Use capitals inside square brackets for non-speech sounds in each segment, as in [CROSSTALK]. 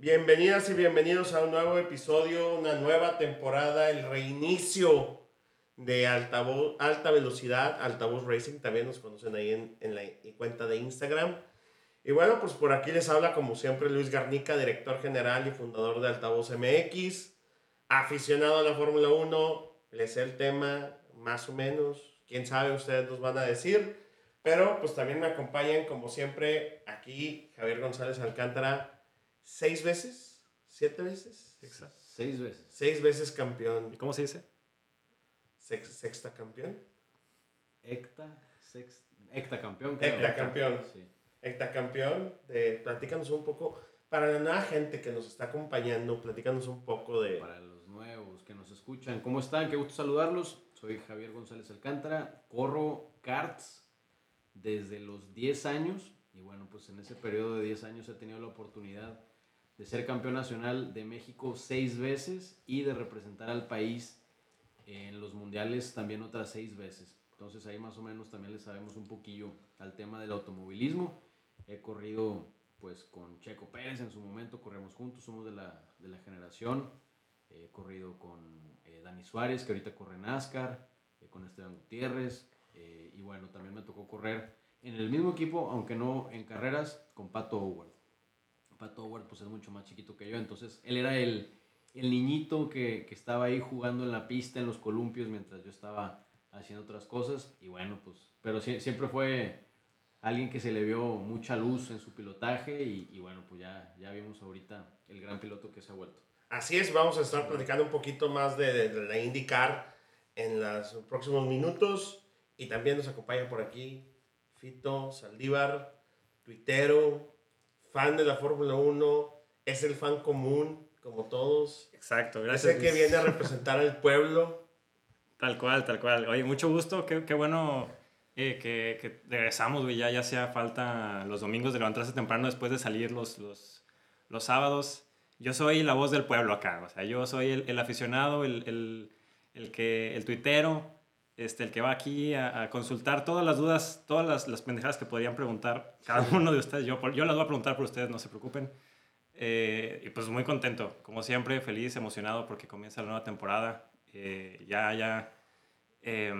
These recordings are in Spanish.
Bienvenidas y bienvenidos a un nuevo episodio, una nueva temporada, el reinicio de altavoz, alta velocidad, altavoz racing, también nos conocen ahí en, en la cuenta de Instagram. Y bueno, pues por aquí les habla como siempre Luis Garnica, director general y fundador de Altavoz MX, aficionado a la Fórmula 1, les sé el tema más o menos, quién sabe, ustedes nos van a decir, pero pues también me acompañan como siempre aquí Javier González Alcántara, seis veces, siete veces. Exacto. Seis veces. Seis veces campeón. ¿Y cómo se dice? sexta campeón. Hecta, sexta, hecta campeón. Hecta campeón. Sí. Hecta campeón. De, platícanos un poco, para la nueva gente que nos está acompañando, platícanos un poco de... Para los nuevos que nos escuchan, ¿cómo están? Qué gusto saludarlos. Soy Javier González Alcántara, corro karts desde los 10 años y bueno, pues en ese periodo de 10 años he tenido la oportunidad de ser campeón nacional de México seis veces y de representar al país en los mundiales también otras seis veces. Entonces ahí más o menos también le sabemos un poquillo al tema del automovilismo. He corrido pues con Checo Pérez en su momento, corremos juntos, somos de la, de la generación. He corrido con eh, Dani Suárez, que ahorita corre NASCAR, eh, con Esteban Gutiérrez. Eh, y bueno, también me tocó correr en el mismo equipo, aunque no en carreras, con Pato Howard. Pato Howard pues es mucho más chiquito que yo, entonces él era el, el niñito que, que, estaba ahí jugando en la pista, en los columpios, mientras yo estaba haciendo otras cosas. Y bueno, pues, pero siempre fue alguien que se le vio mucha luz en su pilotaje y, y, bueno, pues ya, ya vimos ahorita el gran piloto que se ha vuelto. Así es, vamos a estar platicando un poquito más de, de la IndyCar en los próximos minutos y también nos acompaña por aquí Fito Saldívar, tuitero, fan de la Fórmula 1, es el fan común, como todos. Exacto, gracias. Sé que viene a [LAUGHS] representar al pueblo. Tal cual, tal cual. Oye, mucho gusto, qué, qué bueno eh, que, que, regresamos, güey, ya, ya hacía falta los domingos de levantarse temprano después de salir los, los, los sábados. Yo soy la voz del pueblo acá, o sea, yo soy el, el aficionado, el, el, el, que, el tuitero, este, el que va aquí a, consultar todas las dudas, todas las, las, pendejadas que podrían preguntar cada [LAUGHS] uno de ustedes. Yo, yo las voy a preguntar por ustedes, no se preocupen. Eh, y pues muy contento, como siempre, feliz, emocionado porque comienza la nueva temporada. Eh, ya, ya, eh,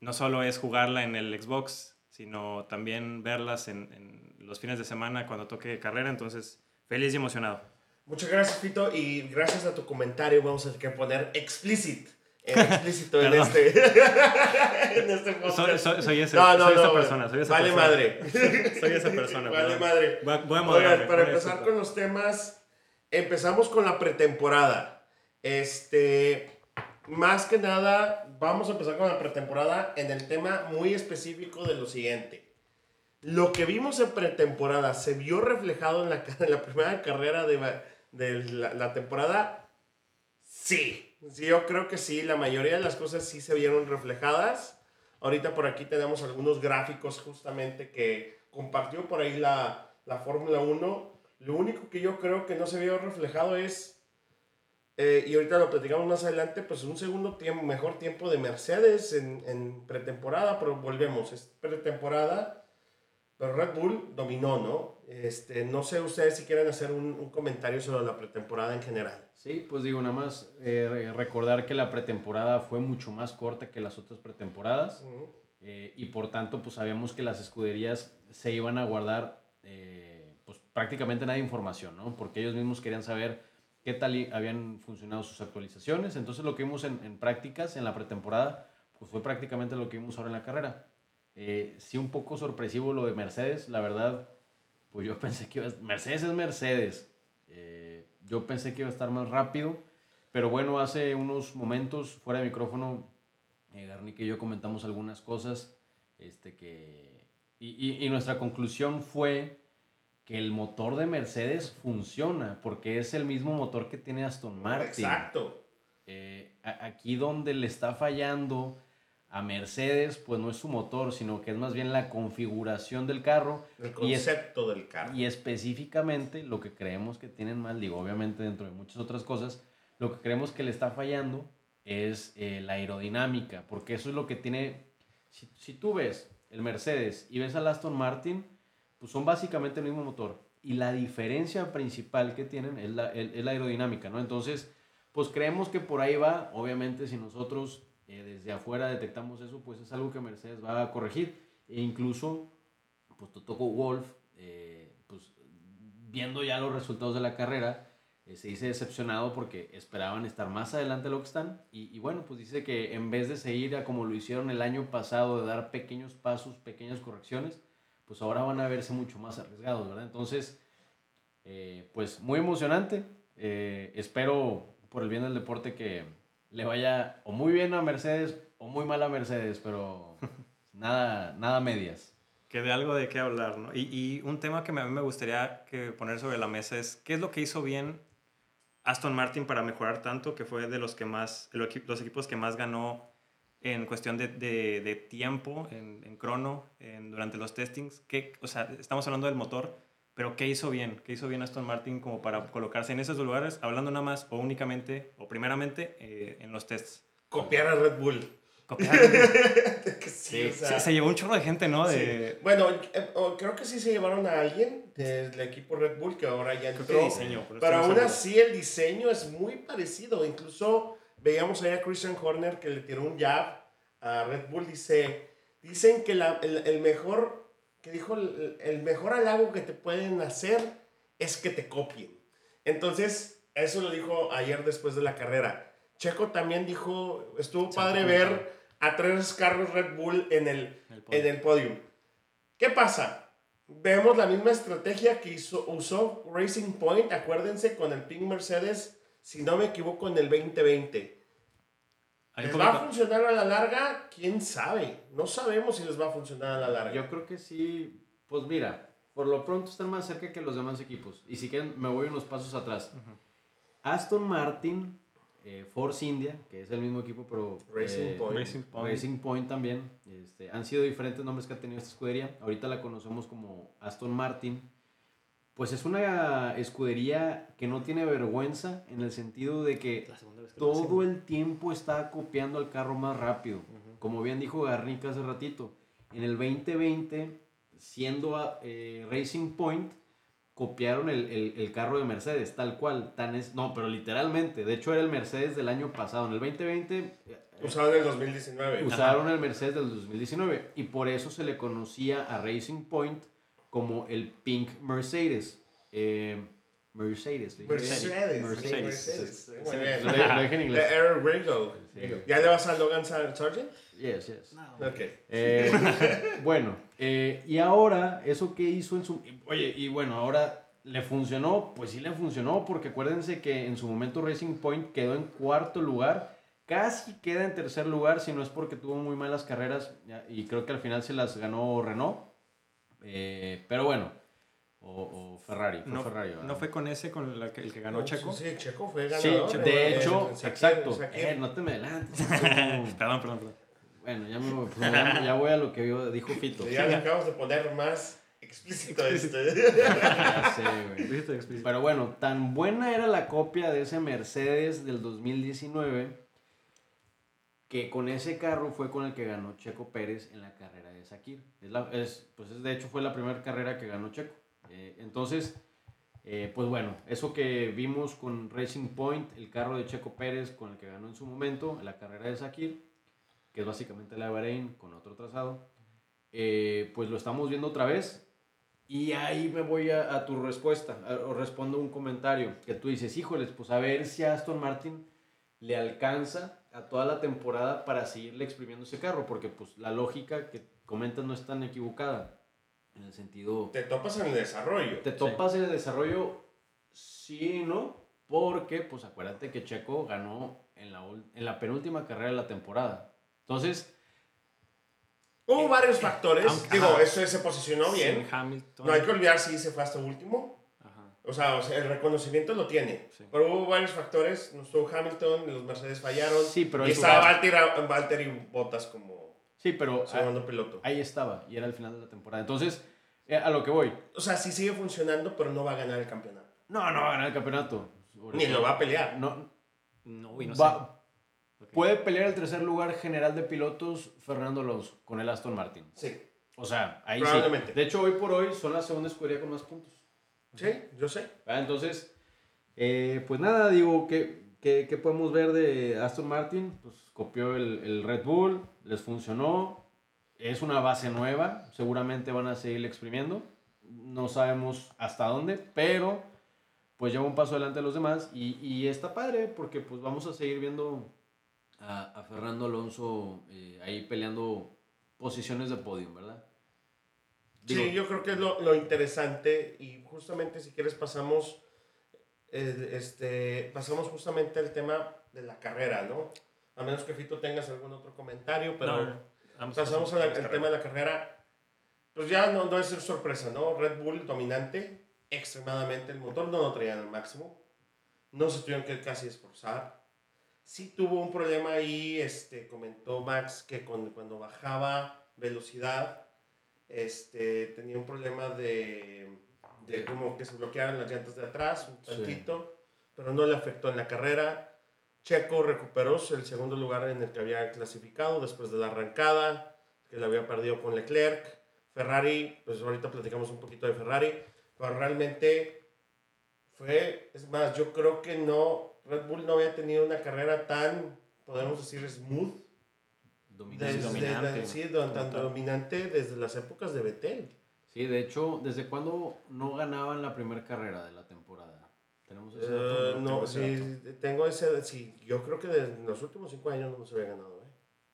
no solo es jugarla en el Xbox, sino también verlas en, los fines de semana cuando toque carrera. Entonces, feliz y emocionado. Muchas gracias, Fito, y gracias a tu comentario vamos a tener que poner explicit explícito en este, [LAUGHS] en este soy, soy, soy, ese, no, no, soy no, esa persona. Soy esa vale persona. madre. [LAUGHS] soy esa persona. Vale madre. Voy a, voy a Oigan, para empezar con los temas, empezamos con la pretemporada. Este, más que nada, vamos a empezar con la pretemporada en el tema muy específico de lo siguiente. Lo que vimos en pretemporada se vio reflejado en la, en la primera carrera de, de la, la temporada. Sí, Sí, yo creo que sí, la mayoría de las cosas sí se vieron reflejadas. Ahorita por aquí tenemos algunos gráficos justamente que compartió por ahí la, la Fórmula 1. Lo único que yo creo que no se vio reflejado es, eh, y ahorita lo platicamos más adelante, pues un segundo tiempo, mejor tiempo de Mercedes en, en pretemporada, pero volvemos, es pretemporada, pero Red Bull dominó, ¿no? Este, no sé ustedes si quieren hacer un, un comentario sobre la pretemporada en general. Sí, pues digo, nada más eh, recordar que la pretemporada fue mucho más corta que las otras pretemporadas eh, y por tanto pues sabíamos que las escuderías se iban a guardar eh, pues prácticamente nada de información, ¿no? Porque ellos mismos querían saber qué tal habían funcionado sus actualizaciones. Entonces lo que vimos en, en prácticas en la pretemporada pues fue prácticamente lo que vimos ahora en la carrera. sí un poco sorpresivo lo de Mercedes, la verdad, pues yo pensé que Mercedes es Mercedes. Yo pensé que iba a estar más rápido, pero bueno, hace unos momentos fuera de micrófono, eh, Garnica y yo comentamos algunas cosas este, que, y, y, nuestra conclusión fue que el motor de Mercedes funciona, porque es el mismo motor que tiene Aston Martin. Exacto. Eh, aquí donde le está fallando a Mercedes, pues no es su motor, sino que es más bien la configuración del carro. El concepto del carro. Y específicamente lo que creemos que tienen mal, digo, obviamente dentro de muchas otras cosas, lo que creemos que le está fallando es eh, la aerodinámica, porque eso es lo que tiene, si, tú ves el Mercedes y ves al Aston Martin, pues son básicamente el mismo motor. y la diferencia principal que tienen es la, es la aerodinámica, ¿no? Entonces, pues creemos que por ahí va, obviamente si nosotros eh, desde afuera detectamos eso, pues es algo que Mercedes va a corregir. E incluso, pues tocó Wolf, eh, pues viendo ya los resultados de la carrera, eh, se dice decepcionado porque esperaban estar más adelante de lo que están. Y, y, bueno, pues dice que en vez de seguir como lo hicieron el año pasado, de dar pequeños pasos, pequeñas correcciones, pues ahora van a verse mucho más arriesgados, ¿verdad? Entonces, pues muy emocionante. Espero por el bien del deporte que le vaya o muy bien a Mercedes o muy mal a Mercedes, pero [LAUGHS] nada, nada medias. Que de algo de qué hablar, ¿no? Y, y, un tema que a mí me gustaría que poner sobre la mesa es qué es lo que hizo bien Aston Martin para mejorar tanto, que fue de los que más, los equipos que más ganó en cuestión de, de, de tiempo, en, en crono, en, durante los testings. ¿Qué, o sea, estamos hablando del motor, pero ¿qué hizo bien? ¿Qué hizo bien Aston Martin como para colocarse en esos lugares, hablando nada más o únicamente o primeramente eh, en los tests? Copiar a Red Bull. Copiar a Red Bull. [LAUGHS] sí, sí, o sea, se, se, llevó un chorro de gente, ¿no? De... Sí. Bueno, eh, creo que sí se llevaron a alguien del equipo Red Bull que ahora ya entró. Diseño, pero, pero aún así el diseño es muy parecido. Incluso veíamos ahí a Christian Horner que le tiró un jab a Red Bull. Dice, dicen que la, el, el, mejor, que dijo, el, el, mejor halago que te pueden hacer es que te copien. Entonces, eso lo dijo ayer después de la carrera. Checo también dijo, estuvo padre ver a tres carros Red Bull en el, el en el podio. ¿Qué pasa? Vemos la misma estrategia que hizo, usó Racing Point, acuérdense, con el Pink Mercedes, si no me equivoco, en el 2020. ¿Les va a funcionar a la larga? ¿Quién sabe? No sabemos si les va a funcionar a la larga. Yo creo que sí. Pues mira, por lo pronto están más cerca que los demás equipos. Y si quieren, me voy unos pasos atrás. Uh -huh. Aston Martin, eh, Force India, que es el mismo equipo, pero Racing, eh, Point. Racing, Point. Racing Point también. Este, han sido diferentes nombres que ha tenido esta escudería. Ahorita la conocemos como Aston Martin. Pues es una escudería que no tiene vergüenza en el sentido de que, que todo el tiempo está copiando al carro más rápido. Uh -huh. Como bien dijo Garnica hace ratito, en el 2020, siendo eh, Racing Point, copiaron el, el, el, carro de Mercedes, tal cual. Tan es, no, pero literalmente. De hecho, era el Mercedes del año pasado. En el 2020. Eh, usaron el 2019. Usaron Ajá. el Mercedes del 2019. Y por eso se le conocía a Racing Point como el Pink Mercedes. Eh, Mercedes. Mercedes. Mercedes. Lo, dije en inglés. The Air Ringo. ¿Ya le vas a Logan Sargent? Yes, yes. No. Ok. Eh, [LAUGHS] bueno, eh, y ahora, ¿eso qué hizo en su... Oye, y bueno, ahora le funcionó, pues sí le funcionó, porque acuérdense que en su momento Racing Point quedó en cuarto lugar, casi queda en tercer lugar, si no es porque tuvo muy malas carreras, y creo que al final se las ganó Renault, eh, pero bueno, o, o Ferrari, fue no, Ferrari, ¿No fue con ese con la que, el que ganó No, Checo? Sí, Checo fue Sí, ganador. de Eh, hecho, exacto. Eh, no te me adelantes. [LAUGHS] perdón, perdón, perdón. bueno, ya, me, pues, ya, ya voy a lo que yo- dijo Fito. Ya le acabamos de poner más explícito esto. [LAUGHS] Ya sé, güey. Dijiste explícito. Pero bueno, tan buena era la copia de ese Mercedes del 2019 que con ese carro fue con el que ganó Checo Pérez en la carrera Sakir. Es la, es, pues es, de hecho fue la primera carrera que ganó Checo. Eh, entonces, eh, pues bueno, eso que vimos con Racing Point, el carro de Checo Pérez con el que ganó en su momento en la carrera de Sakir, que es básicamente la de Bahrein con otro trazado, eh, pues lo estamos viendo otra vez. Y ahí me voy a, a tu respuesta, a- o respondo un comentario que tú dices, híjoles, pues a ver si Aston Martin le alcanza a toda la temporada para seguirle exprimiendo ese carro, porque pues la lógica que comentas no es tan equivocada, en el sentido, Te topas en el desarrollo. te topas en el desarrollo, sí no, porque pues acuérdate que Checo ganó en la, en la penúltima carrera de la temporada. Entonces, Hubo varios factores. Aunque- Digo, ajá. eso se posicionó bien. Hamilton. No hay que olvidar si se fue hasta último. Ajá. O sea, o sea, el reconocimiento lo tiene. Sí. Pero hubo varios factores. No estuvo Hamilton, los Mercedes fallaron. Sí, pero y estaba va- Valtteri, Valtteri Bottas como sí, pero ah, segundo piloto. ahí estaba, y era el final de la temporada. Entonces, eh, a lo que voy. O sea, sí sigue funcionando, pero no va a ganar el campeonato. No, no va a ganar el campeonato. Ni lo va a pelear. No, No, y no va- sé. Puede pelear el tercer lugar general de pilotos Fernando Alonso con el Aston Martin. Sí. O sea, ahí Probablemente. sí. De hecho, hoy por hoy son la segunda escudería con más puntos. Sí, yo sé. Ah, entonces, eh, pues nada, digo, ¿qué, qué, qué podemos ver de Aston Martin? Pues copió el, el Red Bull, les funcionó, es una base nueva, seguramente van a seguir exprimiendo, no sabemos hasta dónde, pero pues lleva un paso adelante de los demás y, y está padre porque pues vamos a seguir viendo a, a Fernando Alonso eh, ahí peleando posiciones de podium, ¿verdad? Digo, Sí, yo creo que es lo, lo interesante y justamente si quieres pasamos, este, pasamos justamente al tema de la carrera, ¿no? A menos que Fito tengas algún otro comentario, pero No, vamos pasamos al tema de la carrera. Pues ya no, no es sorpresa, ¿no? Red Bull dominante, extremadamente, el motor no lo traían al máximo, no se tuvieron que casi esforzar. Sí tuvo un problema ahí, este, comentó Max que con- cuando bajaba velocidad, este, tenía un problema de, de como que se bloquearan las llantas de atrás un Sí. tantito, pero no le afectó en la carrera. Checo recuperó el segundo lugar en el que había clasificado después de la arrancada, que le había perdido con Leclerc. Ferrari, pues ahorita platicamos un poquito de Ferrari, pero realmente fue, es más, yo creo que no, Red Bull no había tenido una carrera tan, podemos decir, smooth, dominante. desde, dominante. sí, tan dominante desde las épocas de Betel. Sí, de hecho, ¿desde cuándo no ganaban la primera carrera de la temporada? Tenemos ese Eh, dato? no, tengo ese sí, tengo ese, sí, yo creo que en los últimos cinco años no se había ganado. ¿eh?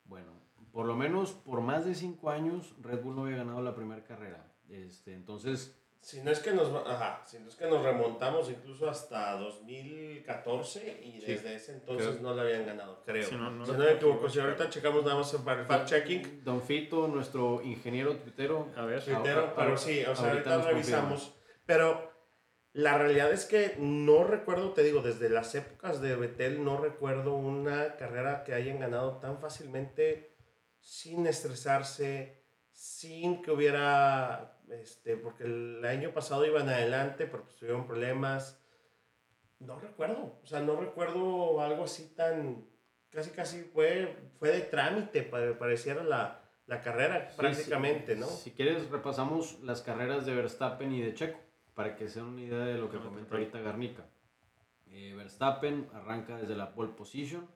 Bueno, por lo menos por más de cinco años Red Bull no había ganado la primera carrera. Este, entonces, Si no es que nos, ajá, si no es que nos remontamos incluso hasta 2014 y Sí. desde ese entonces Creo- no la habían ganado, creo. Sí, no- no si no me equivoco, equivoco, si ahorita checamos nada más para el fact checking, Don Fito, nuestro ingeniero tuitero, A ver. Twittero, ahora- pero sí, o sea, ahorita ahorita revisamos. Pero la realidad es que no recuerdo, te digo, desde las épocas de Betel, no recuerdo una carrera que hayan ganado tan fácilmente sin estresarse, sin que hubiera, este, porque el año pasado iban adelante, pero pues tuvieron problemas. No recuerdo, o sea, no recuerdo algo así tan, casi casi fue, fue de trámite, pa- pareciera la, la carrera Sí, prácticamente, sí. ¿no? Si quieres, repasamos las carreras de Verstappen y de Checo, para que se den una idea de lo que comenta ahorita Garnica. Eh, Verstappen arranca desde la pole position,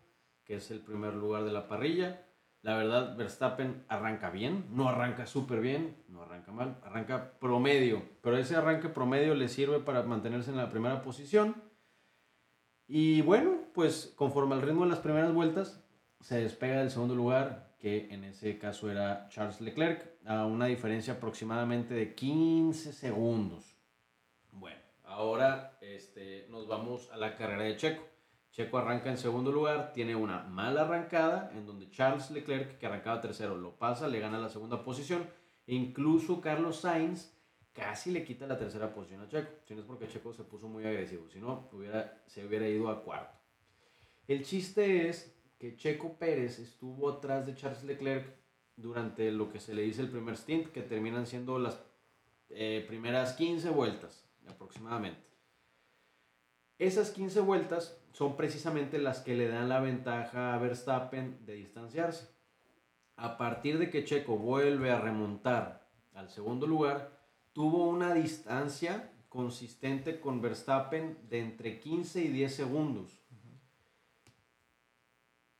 que es el primer lugar de la parrilla. La verdad, Verstappen arranca bien, no arranca súper bien, no arranca mal, arranca promedio, pero ese arranque promedio le sirve para mantenerse en la primera posición. Y bueno, pues conforme al ritmo de las primeras vueltas, se despega del segundo lugar, que en ese caso era Charles Leclerc, a una diferencia aproximadamente de 15 segundos. Bueno, ahora este, nos vamos a la carrera de Checo. Checo arranca en segundo lugar, tiene una mala arrancada, en donde Charles Leclerc, que arrancaba tercero, lo pasa, le gana la segunda posición. E incluso Carlos Sainz casi le quita la tercera posición a Checo. Si no es porque Checo se puso muy agresivo, si no, hubiera, se hubiera ido a cuarto. El chiste es que Checo Pérez estuvo atrás de Charles Leclerc durante lo que se le dice el primer stint, que terminan siendo las eh, primeras 15 vueltas aproximadamente. Esas 15 vueltas son precisamente las que le dan la ventaja a Verstappen de distanciarse. A partir de que Checo vuelve a remontar al segundo lugar, tuvo una distancia consistente con Verstappen de entre 15 y 10 segundos.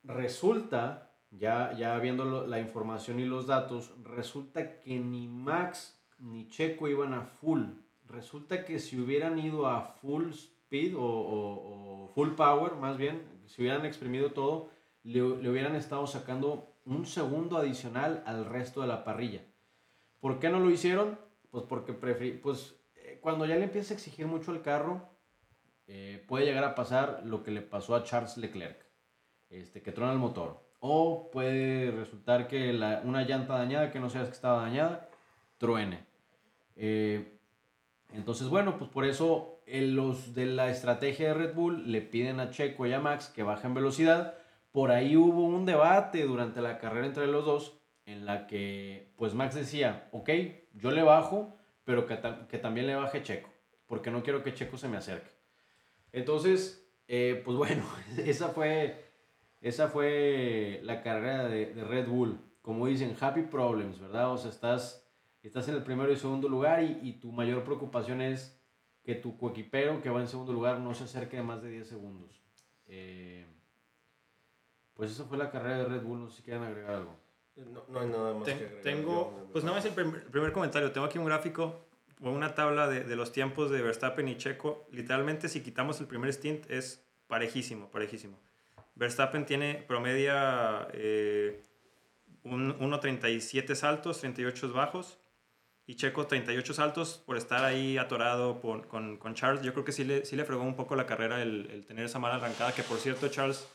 Resulta, ya, ya viendo la información y los datos, resulta que ni Max ni Checo iban a full. Resulta que si hubieran ido a full speed o, full power, más bien, si hubieran exprimido todo, le, hubieran estado sacando un segundo adicional al resto de la parrilla. ¿Por qué no lo hicieron? Pues porque preferí, pues eh, cuando ya le empieza a exigir mucho el carro, eh, puede llegar a pasar lo que le pasó a Charles Leclerc, este, que trona el motor. O puede resultar que una llanta dañada, que no sabes que estaba dañada, truene. Eh, entonces, bueno, pues por eso eh, los de la estrategia de Red Bull le piden a Checo y a Max que bajen velocidad. Por ahí hubo un debate durante la carrera entre los dos en la que pues Max decía, ok, yo le bajo, pero que, que también le baje Checo, porque no quiero que Checo se me acerque. Entonces, eh, pues [LAUGHS] bueno, esa fue, esa fue la carrera de, de Red Bull. Como dicen, happy problems, ¿verdad? O sea, estás, estás en el primero y segundo lugar y, y tu mayor preocupación es que tu coequipero que va en segundo lugar no se acerque a más de 10 segundos. Eh, pues esa fue la carrera de Red Bull, no sé si quieren agregar algo. No, no hay nada más Ten- que agregar. tengo, Yo- pues nada más el prim- primer comentario. Tengo aquí un gráfico o una tabla de, de los tiempos de Verstappen y Checo. Literalmente, si quitamos el primer stint, es parejísimo, parejísimo. Verstappen tiene promedia eh, un 1.37 saltos, 38 bajos. Y Checo 38 saltos por estar ahí atorado por- con, con Charles. Yo creo que sí le, sí le fregó un poco la carrera el, el tener esa mala arrancada. Que por cierto, Charles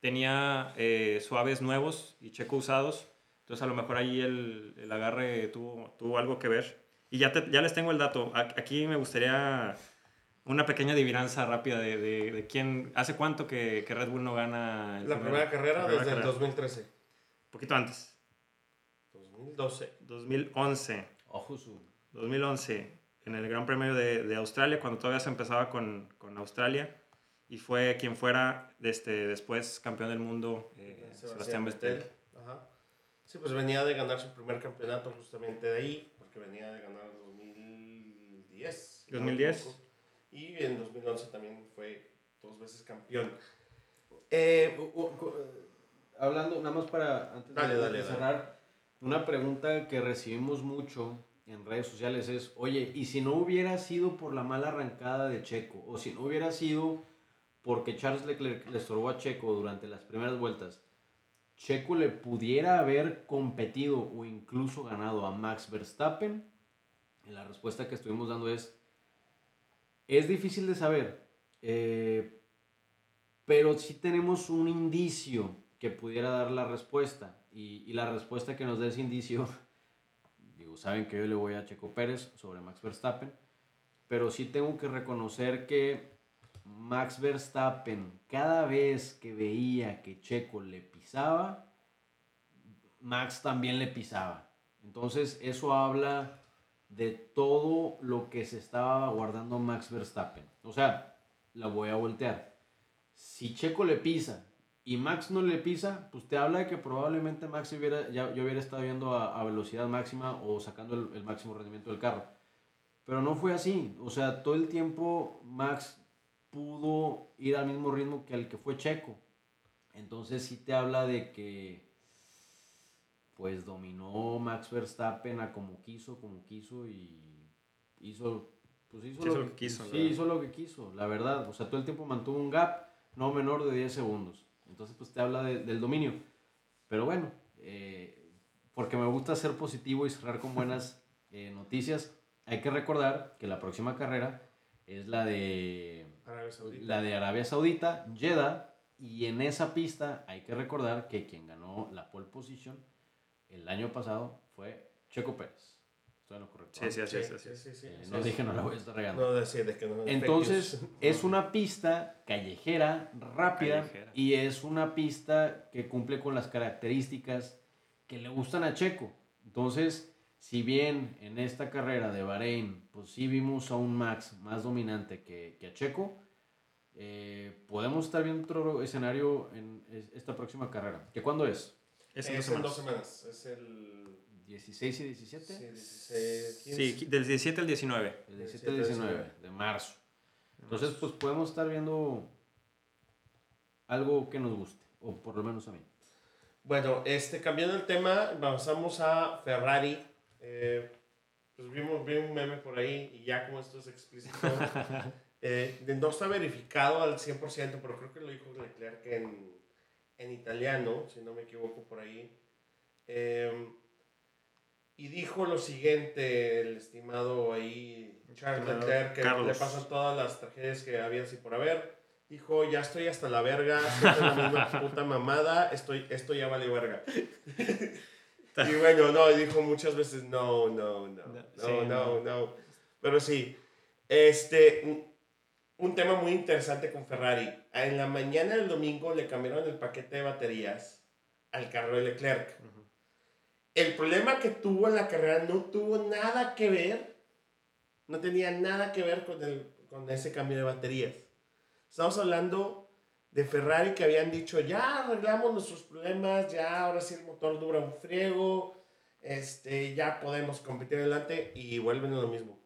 tenía eh, suaves nuevos y Checo usados. Entonces a lo mejor ahí el, el agarre tuvo, tuvo algo que ver. Y ya, te- ya les tengo el dato. A- Aquí me gustaría una pequeña adivinanza rápida de, de, de quién... ¿Hace cuánto que, que Red Bull no gana? el La primer- primera carrera la primera desde el carrera? 2013. Un poquito antes. 2012. 2011. Ojo su. 2011, en el Gran Premio de, de Australia, cuando todavía se empezaba con, con Australia, y fue quien fuera este, después campeón del mundo, eh, Sebastián Vettel. Ajá. Sí, pues venía de ganar su primer campeonato justamente de ahí, porque venía de ganar en 2010. si no me 2010. equivoco. Y en 2011 también fue dos veces campeón. Eh, eh, hablando, nada más para antes de- Dale, de, dale, dale. Una pregunta que recibimos mucho en redes sociales es, oye, ¿y si no hubiera sido por la mala arrancada de Checo? O si no hubiera sido porque Charles Leclerc le estorbó a Checo durante las primeras vueltas, Checo le pudiera haber competido o incluso ganado a Max Verstappen? La respuesta que estuvimos dando es, es difícil de saber, eh, pero sí tenemos un indicio que pudiera dar la respuesta. Y, la respuesta que nos da ese indicio, [LAUGHS] digo, saben que yo le voy a Checo Pérez sobre Max Verstappen, pero sí tengo que reconocer que Max Verstappen, cada vez que veía que Checo le pisaba, Max también le pisaba. Entonces eso habla de todo lo que se estaba guardando Max Verstappen. O sea, la voy a voltear. Si Checo le pisa y Max no le pisa, pues te habla de que probablemente Max hubiera, ya, yo hubiera estado viendo a, a velocidad máxima o sacando el, el máximo rendimiento del carro. Pero no fue así. O sea, todo el tiempo Max pudo ir al mismo ritmo que el que fue Checo. Entonces sí te habla de que pues dominó Max Verstappen a como quiso, como quiso y hizo pues hizo, lo, hizo lo que, quiso, sí, hizo lo que quiso, la verdad. O sea, todo el tiempo mantuvo un gap no menor de 10 segundos. Entonces pues te habla de- del dominio. Pero bueno, eh, porque me gusta ser positivo y cerrar con buenas [LAUGHS] eh, noticias, hay que recordar que la próxima carrera es la de Arabia Saudita. la de Arabia Saudita, Jeddah, y en esa pista hay que recordar que quien ganó la pole position el año pasado fue Checo Pérez. Estoy en lo correcto. Sí, sí, así es, así sí, es. sí, sí, Eh, sí, no sí. dije no la voy a estar regando. No de que no. Entonces, [LAUGHS] es una pista callejera, rápida, Callejera. y es una pista que cumple con las características que le gustan a Checo. Entonces, si bien en esta carrera de Bahrein, pues sí vimos a un Max más dominante que, que a Checo, eh, podemos estar viendo otro escenario en es- esta próxima carrera. ¿Que cuándo es? Es Es, en en dos dos semanas. semanas. Es el. 16 y 17. sí, 16, 15. Sí, del 17 al 19. El 17 y 19 19 de marzo. Entonces, pues podemos estar viendo algo que nos guste, o por lo menos a mí. Bueno, este, cambiando el tema, pasamos a Ferrari. Eh, pues vimos, vi un meme por ahí y ya como esto es explícito, [LAUGHS] eh, no está verificado al 100%, pero creo que lo dijo Leclerc en, en italiano, si no me equivoco por ahí. Eh, y dijo lo siguiente, el estimado ahí Charles Leclerc, que Carlos. le pasan todas las tragedias que había así por haber. Dijo, ya estoy hasta la verga, estoy la [LAUGHS] misma puta mamada, estoy, esto ya vale verga. [LAUGHS] y bueno, no, dijo muchas veces, no, no, no, no, Sí, no, no. Pero sí, este, un- un tema muy interesante con Ferrari. En la mañana del domingo le cambiaron el paquete de baterías al carro de Leclerc. El problema que tuvo en la carrera no tuvo nada que ver, no tenía nada que ver con, el, con ese cambio de baterías. Estamos hablando de Ferrari que habían dicho, ya arreglamos nuestros problemas, ya ahora sí el motor dura un friego, este, ya podemos competir adelante y vuelven a lo mismo.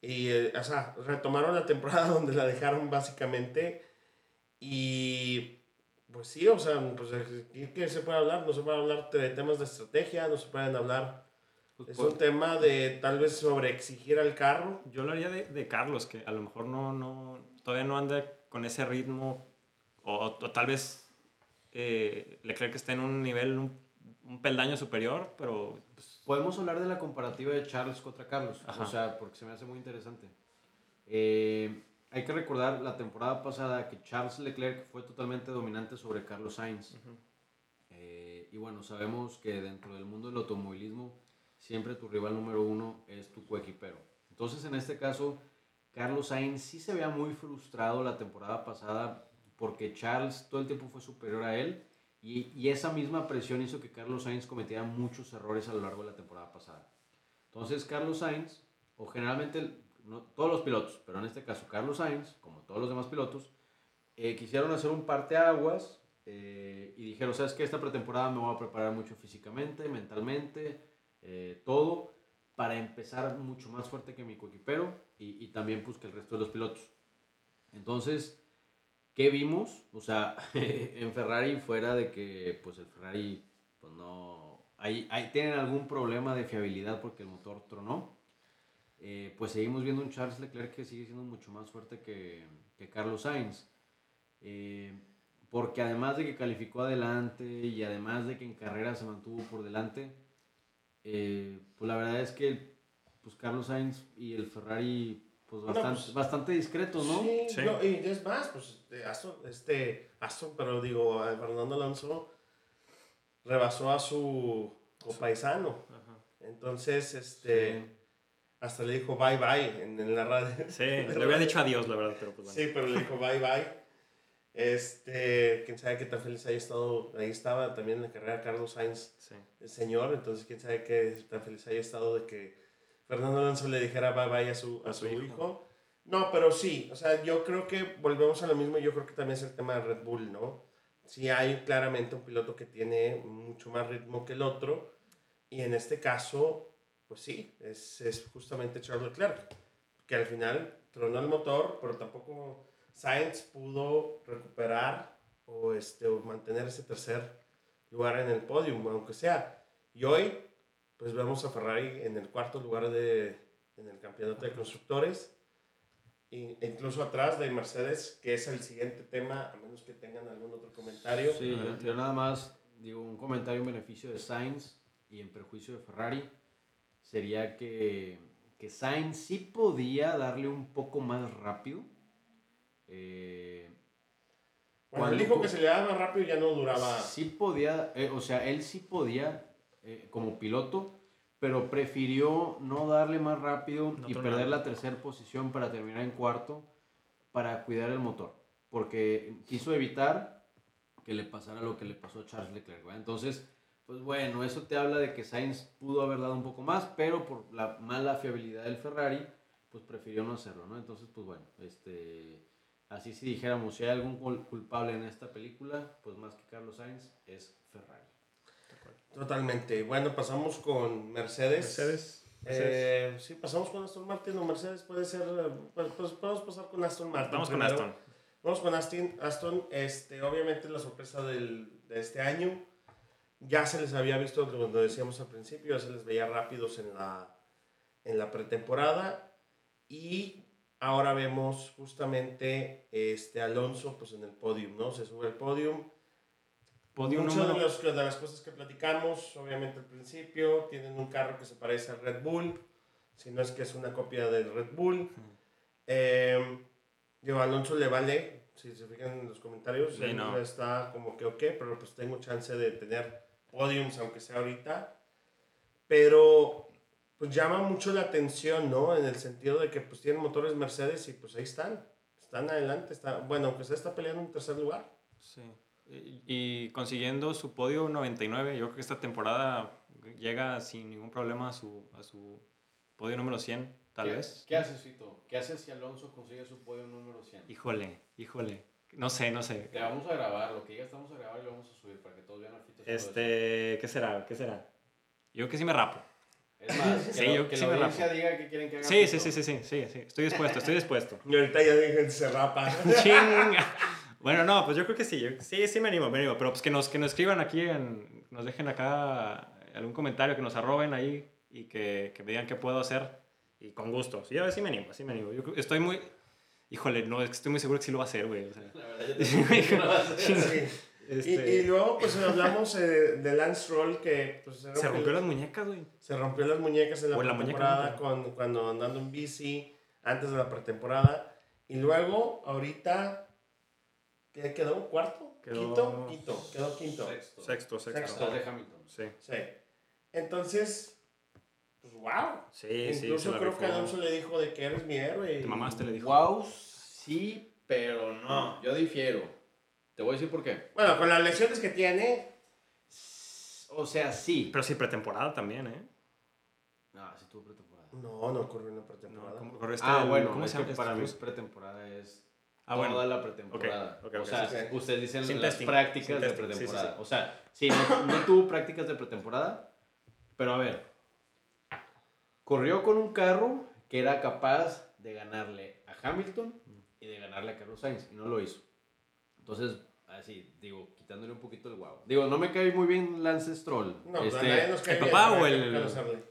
Y, eh, o sea, retomaron la temporada [LAUGHS] donde la dejaron básicamente. Y pues sí, o sea, pues, ¿qué, qué se puede hablar? No se puede hablar de temas de estrategia, no se pueden hablar. Pues, Es un tema de tal vez sobre exigir al carro. Yo lo haría de, de Carlos, que a lo mejor no, no, todavía no anda con ese ritmo, o, o tal vez eh, Leclerc esté en un nivel, un, un peldaño superior, pero pues, Podemos hablar de la comparativa de Charles contra Carlos, Ajá. o sea, porque se me hace muy interesante. Eh, hay que recordar la temporada pasada que Charles Leclerc fue totalmente dominante sobre Carlos Sainz. Eh, y bueno, sabemos que dentro del mundo del automovilismo siempre tu rival número uno es tu coequipero. Entonces, en este caso, Carlos Sainz sí se veía muy frustrado la temporada pasada porque Charles todo el tiempo fue superior a él y, y esa misma presión hizo que Carlos Sainz cometiera muchos errores a lo largo de la temporada pasada. Entonces, Carlos Sainz, o generalmente no, todos los pilotos, pero en este caso Carlos Sainz, como todos los demás pilotos, eh, quisieron hacer un parteaguas eh, y dijeron, ¿sabes qué? Esta pretemporada me voy a preparar mucho físicamente, mentalmente, eh, todo, para empezar mucho más fuerte que mi coequipero y, y también pues que el resto de los pilotos. Entonces, ¿qué vimos? O sea, [LAUGHS] en Ferrari fuera de que pues el Ferrari pues no... Ahí, ahí tienen algún problema de fiabilidad porque el motor tronó. Eh, pues seguimos viendo un Charles Leclerc que sigue siendo mucho más fuerte que, que Carlos Sainz. Eh, porque además de que calificó adelante y además de que en carrera se mantuvo por delante, eh, pues la verdad es que pues Carlos Sainz y el Ferrari pues pues, bastante discretos, ¿no? Sí, Sí. y es más, pues Aston, este, Aston, pero digo, Fernando Alonso rebasó a su paisano. Entonces, este, Sí. Hasta le dijo bye bye en, en la radio. sí, [LAUGHS] le hubiera dicho adiós, la verdad, pero pues bueno. Sí, pero le dijo bye bye. Este, quién sabe qué tan feliz haya estado. Ahí estaba también en la carrera Carlos Sainz, Sí. el señor. Entonces, quién sabe qué tan feliz haya estado de que Fernando Alonso le dijera bye bye a su, a A su su hijo. hijo. No, pero sí, o sea, yo creo que volvemos a lo mismo. Yo creo que también es el tema de Red Bull, ¿no? Sí, hay claramente un piloto que tiene mucho más ritmo que el otro. Y en este caso, pues sí, es, es justamente Charles Leclerc, que al final tronó el motor, pero tampoco Sainz pudo recuperar o, este, o mantener ese tercer lugar en el podio, aunque sea. Y hoy, pues vemos a Ferrari en el cuarto lugar de, en el campeonato de constructores, e incluso atrás de Mercedes, que es el siguiente tema, a menos que tengan algún otro comentario. Sí, yo nada más digo un comentario en beneficio de Sainz y en perjuicio de Ferrari sería que, que Sainz sí podía darle un poco más rápido. Eh, Cuando él dijo que se le daba más rápido, ya no duraba. sí podía, eh, o sea, él sí podía eh, como piloto, pero prefirió no darle más rápido No y perder la tercera posición para terminar en cuarto para cuidar el motor, porque quiso evitar que le pasara lo que le pasó a Charles Leclerc. ¿verdad? Entonces, pues bueno, eso te habla de que Sainz pudo haber dado un poco más, pero por la mala fiabilidad del Ferrari, pues prefirió no hacerlo, ¿no? Entonces, pues bueno, este, así si dijéramos, si hay algún cul- culpable en esta película, pues más que Carlos Sainz, es Ferrari. Totalmente. Bueno, pasamos con Mercedes. Mercedes. Eh, sí, pasamos con Aston Martin o Mercedes puede ser. eh, Pues, pues podemos pasar con Aston Martin. Vamos con primero. Aston. Vamos con Aston. Aston, este, obviamente la sorpresa del, de este año. Ya se les había visto, cuando decíamos al principio, ya se les veía rápidos en la, en la pretemporada. Y ahora vemos justamente este Alonso pues, en el podium, ¿no? Se sube al podium. Podio Muchas número... de, los- de las cosas que platicamos, obviamente al principio, tienen un carro que se parece al Red Bull, si no es que es una copia del Red Bull. Eh, digo, a Alonso le vale, si se fijan en los comentarios, Sí, él no. está como que ok, pero pues tengo chance de tener podiums, aunque sea ahorita. Pero pues llama mucho la atención, ¿no? En el sentido de que pues tienen motores Mercedes y pues ahí están, están adelante, está, bueno, aunque sea está peleando en tercer lugar. Sí. Y, y consiguiendo su podio 99, yo creo que esta temporada llega sin ningún problema a su, a su podio número 100, tal ¿Qué- vez. ¿Qué haces, Fito? ¿Qué haces si Alonso consigue su podio número 100? Híjole, híjole. No sé, no sé. Te vamos a grabar, lo que digas te vamos a grabar y lo vamos a subir para que todos vean a Fito. Este, ¿qué será? ¿Qué será? Yo que sí me rapo. Es más, [LAUGHS] que, Sí, la, yo que sí la me audiencia rapo. diga que quieren que haga. Sí, sí, sí, sí, sí, sí, sí. Estoy dispuesto, estoy dispuesto. [LAUGHS] Y ahorita ya dije, se rapa. [LAUGHS] Chinga. Bueno, no, pues yo creo que sí. yo- sí, sí me animo, me animo. Pero pues que nos, que nos escriban aquí, en, nos dejen acá algún comentario, que nos arroben ahí y que, que me digan qué puedo hacer. Y con gusto. Sí, a ver, sí me animo, sí me animo. Yo estoy muy... Híjole, no, es que estoy muy seguro que sí lo va a hacer, güey. o sea, La verdad, yo te digo que no va a ser. [LAUGHS] Sí. este, Y, y luego, pues hablamos eh, de Lance Roll, que pues, se, se rompió las muñecas, güey. se rompió las muñecas en la la pretemporada con, cuando andando en bici, antes de la pretemporada. Y luego, ahorita, ¿qué quedó? ¿Cuarto? Quedó- ¿Quinto? Quinto, quedó quinto. Sexto. Sexto, sexto. Sexto. De Hamilton. Sí, Sí. Entonces, pues wow. sí, sí. se Incluso creo que Alonso le dijo de que eres mi héroe. y- Tu mamá te le dijo. Wow, sí, pero no. Yo difiero. Te voy a decir por qué. Bueno, con las lesiones que tiene, O sea, sí. Pero sí, pretemporada también, ¿eh? No, sí tuvo pretemporada. no, no ocurrió en la No, pretemporada. ¿cómo este- ah, bueno, ¿cómo es se que llama? para mí Este- pretemporada es Ah, toda bueno. la pretemporada. Ok, ok, o sea, sí, sí. ustedes dicen Sin las testing, prácticas sin de testing, sí, sí, pretemporada. sí. O sea, sí, no, no tuvo prácticas de pretemporada, pero a ver, corrió con un carro que era capaz de ganarle a Hamilton y de ganarle a Carlos Sainz, y no lo hizo. Entonces, así, digo, quitándole un poquito el guau. Digo, no me cae muy bien Lance Stroll. No, pues a Este, nadie nos cae ¿el bien, papá pero o que el- reconocerle.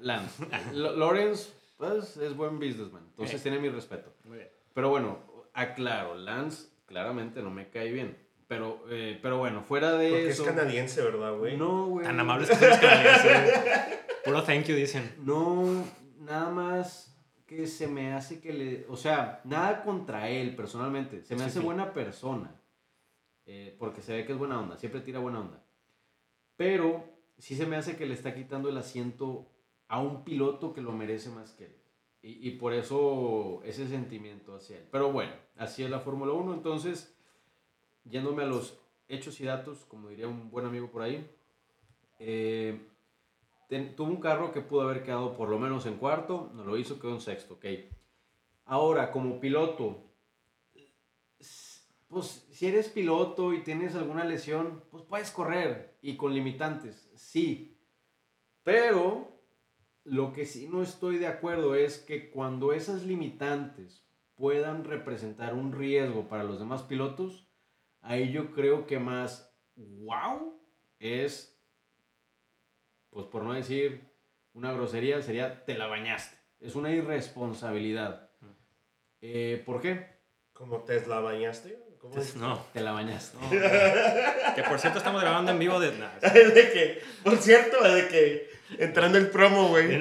Lance. Lawrence, pues, es buen businessman. Entonces tiene mi respeto. Muy bien. Pero bueno, aclaro, Lance claramente no me cae bien. Pero, eh, pero bueno, fuera de Porque eso. es canadiense, ¿verdad, güey? No, güey. Tan amables que son los canadienses. Puro thank you, dicen. No, nada más que se me hace que le. O sea, nada contra él personalmente. Se me Sí, hace sí. buena persona. eh, porque se ve que es buena onda. Siempre tira buena onda. Pero sí se me hace que le está quitando el asiento a un piloto que lo merece más que él. Y, y por eso ese sentimiento hacia él. Pero bueno, así es la Fórmula 1. Entonces, yéndome a los hechos y datos, como diría un buen amigo por ahí, eh, ten- tuvo un carro que pudo haber quedado por lo menos en cuarto, no lo hizo, quedó en sexto, ok. Ahora, como piloto, pues si eres piloto y tienes alguna lesión, pues puedes correr y con limitantes, sí. Pero lo que sí no estoy de acuerdo es que cuando esas limitantes puedan representar un riesgo para los demás pilotos, ahí yo creo que más wow es, pues por no decir una grosería, sería te la bañaste. Es una irresponsabilidad. Eh, ¿Por qué? ¿Como Tesla bañaste? ¿Cómo es? No. Te la bañaste. Que por cierto estamos grabando en vivo de... nah, [LAUGHS] de que, por cierto, de que entrando el promo, güey.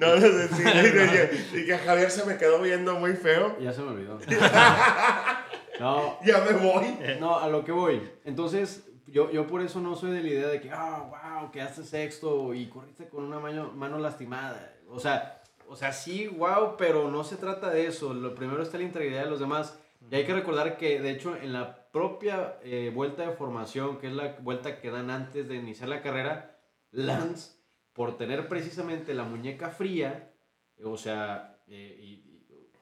No. No, sé, [LAUGHS] sí, y que a Javier se me quedó viendo muy feo. Ya se me olvidó. [LAUGHS] No, Ya me voy. No, a lo que voy. Entonces, yo, yo por eso no soy de la idea de que, ah, wow, quedaste sexto y corriste con una mano, mano lastimada. O sea, o sea, sí, wow, pero no se trata de eso. Lo primero está la integridad de los demás. Y hay que recordar que, de hecho, en la propia eh, vuelta de formación, que es la vuelta que dan antes de iniciar la carrera, Lance, por tener precisamente la muñeca fría, o sea, eh,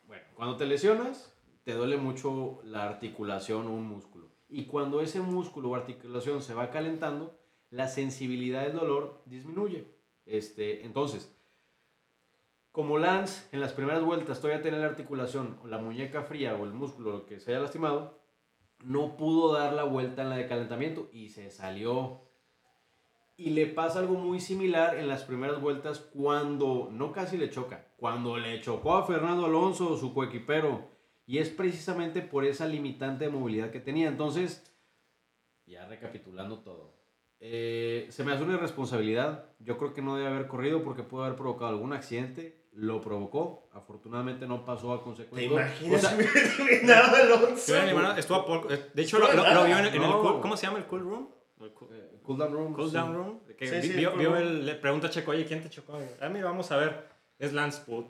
bueno, cuando te lesionas, te duele mucho la articulación o un músculo. Y cuando ese músculo o articulación se va calentando, la sensibilidad del dolor disminuye. Este, entonces, como Lance en las primeras vueltas todavía tiene la articulación o la muñeca fría o el músculo lo que se haya lastimado, no pudo dar la vuelta en la de calentamiento y se salió. Y le pasa algo muy similar en las primeras vueltas cuando, no casi le choca, cuando le chocó a Fernando Alonso, su coequipero. Y es precisamente por esa limitante de movilidad que tenía. Entonces, ya recapitulando todo. eh, se me hace una irresponsabilidad. Yo creo que no debe haber corrido porque pudo haber provocado algún accidente. Lo provocó. Afortunadamente no pasó a ¿Te consecuencia. imaginas O sea, [LAUGHS] si hubiera terminado Alonso? Estuvo a poco- eh, De hecho, lo, lo- lo vio en, en el... No. cool- ¿Cómo se llama el cool room? El cool, eh, cool down room. cool sí. down room. Que Sí, vi- sí, vio, cool vio room. el... Le pregunta a Checo, oye, ¿quién te chocó? Ah, mira, vamos a ver. Es Lance Wood.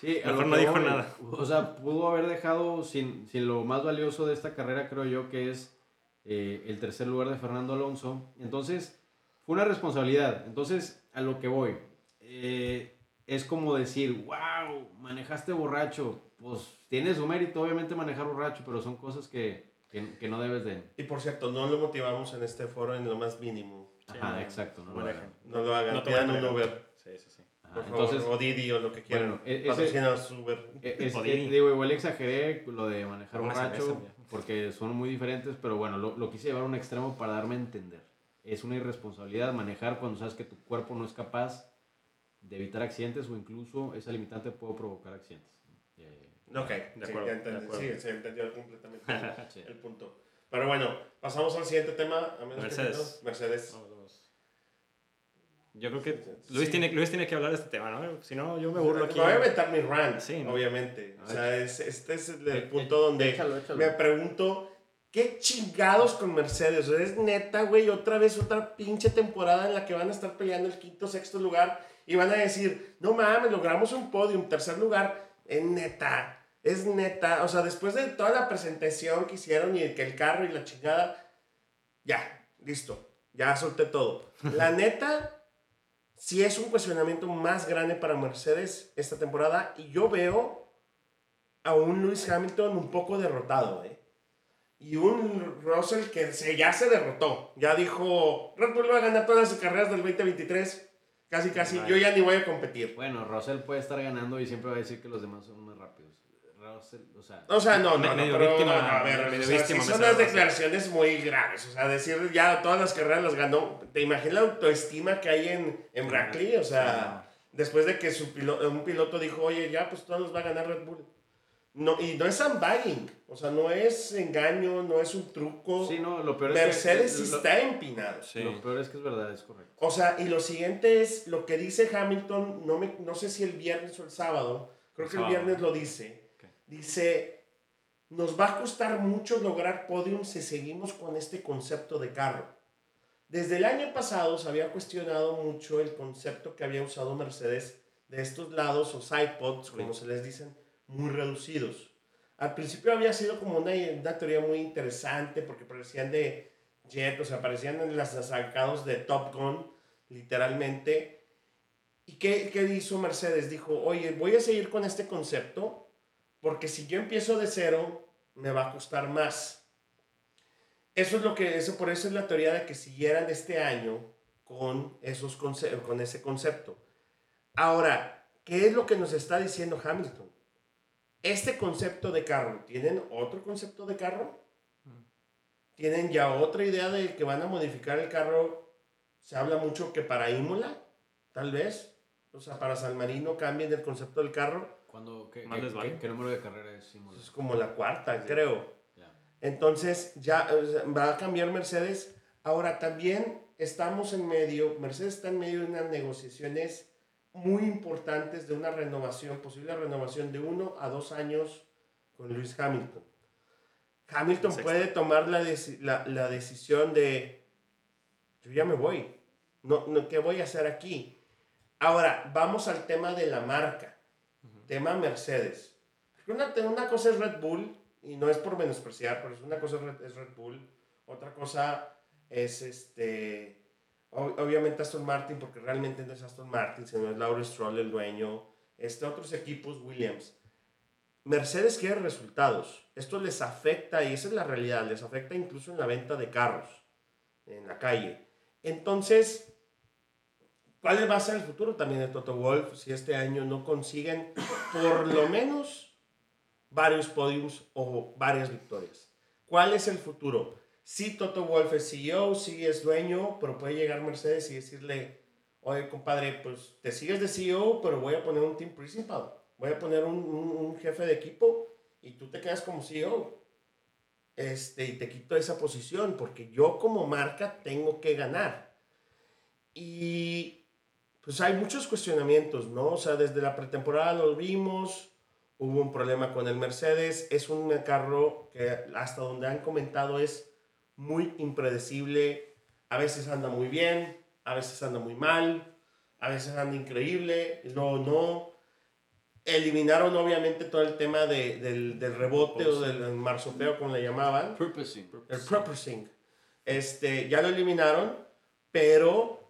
Sí, a Mejor no dijo nada. O sea, pudo haber dejado sin, sin lo más valioso de esta carrera, creo yo, que es eh, el tercer lugar de Fernando Alonso. Entonces, fue una responsabilidad. Entonces, a lo que voy. eh, es como decir, wow, manejaste borracho. Pues tiene su mérito, obviamente, manejar borracho, pero son cosas que, que, que no debes de... Y por cierto, no lo motivamos en este foro en lo más mínimo. Ajá, exacto. No, lo manejen. hagan. No lo hagan, No pidan un Uber. Sí, sí, sí. Ajá, Por favor, entonces, o Didi o lo que quieran. bueno, e- ese- Uber. Eh, es- O eh, digo, igual exageré lo de manejar Una borracho cerveza, porque son muy diferentes, pero bueno, lo, lo quise llevar a un extremo para darme a entender. Es una irresponsabilidad manejar cuando sabes que tu cuerpo no es capaz de evitar accidentes o incluso esa limitante puede provocar accidentes. Eh, Ok, De sí, acuerdo, de entendí. acuerdo. Sí, se entendió completamente [LAUGHS] sí. el punto. Pero bueno, pasamos al siguiente tema. A menos que Mercedes. no- Mercedes. Vamos. Yo creo que Sí. Luis, tiene, Luis tiene que hablar de este tema, ¿no? Si no, yo me burlo aquí. Me voy a aventar mi rant, Sí, ¿no? obviamente. O sea, es- este es el, Eh, el punto donde échalo, échalo. me pregunto, ¿qué chingados con Mercedes? O sea, es neta, güey, otra vez otra pinche temporada en la que van a estar peleando el quinto, sexto lugar y van a decir, no mames, logramos un podium, tercer lugar. Es neta, es neta. O sea, después de toda la presentación que hicieron y que el carro y la chingada, ya, listo, ya solté todo. [LAUGHS] La neta, sí es un cuestionamiento más grande para Mercedes esta temporada y yo veo a un Lewis Hamilton un poco derrotado, ¿eh? Y un Russell que se, ya se derrotó. Ya dijo, Red Bull va a ganar todas sus carreras del 2023. Casi, casi. Ay. Yo ya ni voy a competir. Bueno, Russell puede estar ganando y siempre va a decir que los demás son más rápidos. Russell, o sea, O sea, no, no, Me- no, medio pero, víctima, no, a ver, medio o sea, víctima sí son unas declaraciones muy graves. O sea, decir ya todas las carreras las ganó. ¿Te imaginas la autoestima que hay en, en Brackley? O sea, después de que su pilo- un piloto dijo, oye, ya, pues todos los va a ganar Red Bull. No, y no es sandbagging. O sea, no es engaño, no es un truco. sí, no, lo peor Mercedes es que... lo- está empinado. Sí. Lo peor es que es verdad, es correcto. O sea, y lo siguiente es lo que dice Hamilton, no, me, no sé si el viernes o el sábado, creo que el Sábado. viernes lo dice. Dice, nos va a costar mucho lograr podium si seguimos con este concepto de carro. Desde el año pasado se había cuestionado mucho el concepto que había usado Mercedes de estos lados o sidepods, como se les dicen, muy reducidos. Al principio había sido como una, una teoría muy interesante porque parecían de jet, o sea, parecían en las sacados de Top Gun, literalmente. ¿Y qué, qué hizo Mercedes? Dijo, oye, voy a seguir con este concepto porque si yo empiezo de cero, me va a costar más. Eso es lo que, eso, por eso es la teoría de que siguieran este año con, esos conce- con ese concepto. Ahora, ¿qué es lo que nos está diciendo Hamilton? Este concepto de carro, ¿tienen otro concepto de carro? ¿Tienen ya otra idea de que van a modificar el carro? Se habla mucho que para Imola, tal vez. O sea, para San Marino cambien el concepto del carro. Cuando, ¿qué, Más qué- les vale. qué- qué número de carrera es? Es como la cuarta, creo. Entonces, ya va a cambiar Mercedes. Ahora también estamos en medio, Mercedes está en medio de unas negociaciones muy importantes de una renovación, posible renovación de uno a dos años con Lewis Hamilton. Hamilton puede tomar la, deci- la, la decisión de, yo ya me voy, no, no, ¿qué voy a hacer aquí? Ahora, vamos al tema de la marca, tema Mercedes. Una, una cosa es Red Bull, y no es por menospreciar, pero es una cosa es Red, Bull, otra cosa es este, ob- obviamente Aston Martin, porque realmente no es Aston Martin, sino es Lawrence Stroll el dueño, este, otros equipos, Williams. Mercedes quiere resultados. Esto les afecta, y esa es la realidad, les afecta incluso en la venta de carros en la calle. Entonces, ¿cuál va a ser el futuro también de Toto Wolf si este año no consiguen por lo menos varios podiums o varias victorias? ¿Cuál es el futuro? Si Toto Wolf es CEO, sí es dueño, pero puede llegar Mercedes y decirle, oye compadre, pues te sigues de CEO, pero voy a poner un team principal, voy a poner un, un- un jefe de equipo y tú te quedas como CEO. Este, y te quito esa posición porque yo como marca tengo que ganar. Y pues hay muchos cuestionamientos, ¿no? O sea, desde la pretemporada lo vimos, hubo un problema con el Mercedes, es un carro que hasta donde han comentado es muy impredecible, a veces anda muy bien, a veces anda muy mal, a veces anda increíble, luego no. Eliminaron obviamente todo el tema de- del, del rebote o del marsopeo, como le llamaban Purposing. el purposing. Este, ya lo eliminaron, pero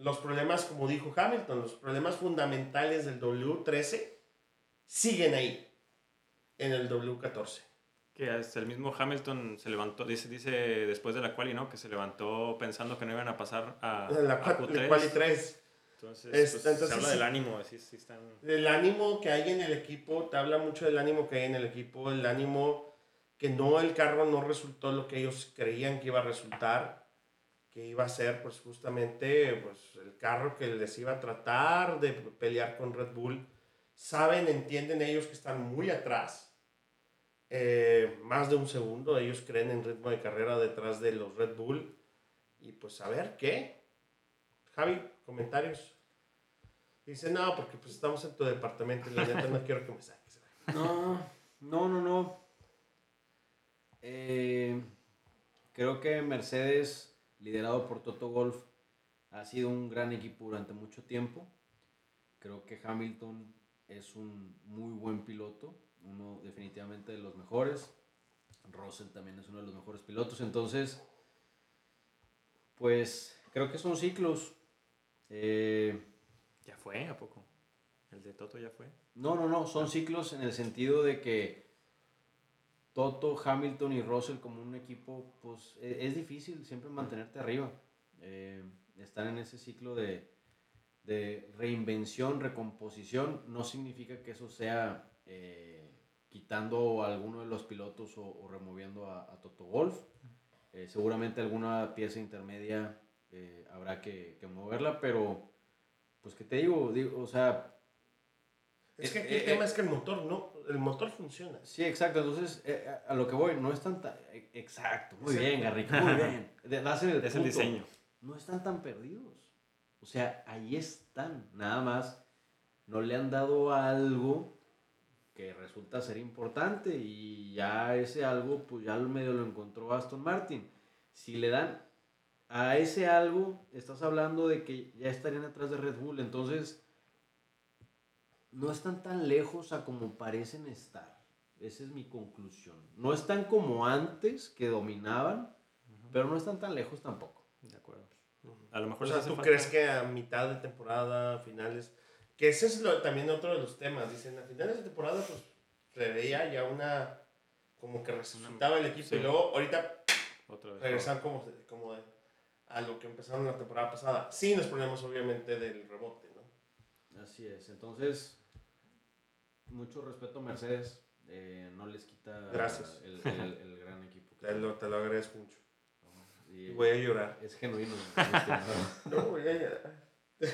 los problemas, como dijo Hamilton, los problemas fundamentales del W13 siguen ahí, en el W14. Que hasta el mismo Hamilton se levantó, dice, dice después de la quali, ¿no? Que se levantó pensando que no iban a pasar a, La, a cua- Q3. quali 3. Entonces, Es- pues, entonces se habla del ánimo, así, sí están... El ánimo que hay en el equipo, te habla mucho del ánimo que hay en el equipo, el ánimo que no, el carro no resultó lo que ellos creían que iba a resultar, que iba a ser pues justamente pues, el carro que les iba a tratar de pelear con Red Bull. Saben, entienden ellos que están muy atrás, eh, más de un segundo, ellos creen en ritmo de carrera detrás de los Red Bull. Y pues a ver, ¿qué? Javi, comentarios. Dice, no, porque pues estamos en tu departamento y la neta no quiero que me saques. [LAUGHS] No, no, no, no. Eh, creo que Mercedes, liderado por Toto Golf, ha sido un gran equipo durante mucho tiempo. Creo que Hamilton es un muy buen piloto, uno definitivamente de los mejores. Russell también es uno de los mejores pilotos. Entonces, pues creo que son ciclos. Eh, ¿Ya fue? ¿A poco? ¿El de Toto ya fue? no, no, no, son ciclos en el sentido de que Toto, Hamilton y Russell como un equipo, pues e- es difícil siempre mantenerte arriba. Eh, están en ese ciclo de, de reinvención, recomposición. No significa que eso sea eh, quitando a alguno de los pilotos o, removiendo a, a Toto Wolf. Eh, seguramente alguna pieza intermedia eh, habrá que, que moverla, pero pues que te digo, digo o sea, Es que Eh, aquí el eh, tema eh. es que el motor no, el motor funciona. Sí, exacto. Entonces, eh, a, lo que voy, no están tan... eh, Exacto. Muy Exacto. bien, Garrick, muy bien. Es el punto. diseño. No están tan perdidos. O sea, ahí están. Nada más no le han dado algo que resulta ser importante y ya ese algo, pues ya medio lo encontró Aston Martin. Si le dan a ese algo, estás hablando de que ya estarían atrás de Red Bull. Entonces, no están tan lejos a como parecen estar. Esa es mi conclusión. No están como antes, que dominaban, pero no están tan lejos tampoco. De acuerdo. A lo mejor O sea, ¿tú falta- crees que a mitad de temporada, finales, que ese es lo- también otro de los temas, dicen, a finales de temporada pues se veía ya una, como que resucitaba el equipo Sí. y luego ahorita Otra vez. regresan como, como a lo que empezaron la temporada pasada, sin los problemas obviamente del rebote, ¿no? Así es. Entonces, mucho respeto Mercedes. eh, no les quita Gracias. El, el- el gran equipo. que Te lo, te lo agradezco mucho. Y voy a llorar. Es genuino. [LAUGHS] No, voy a llorar. [LAUGHS]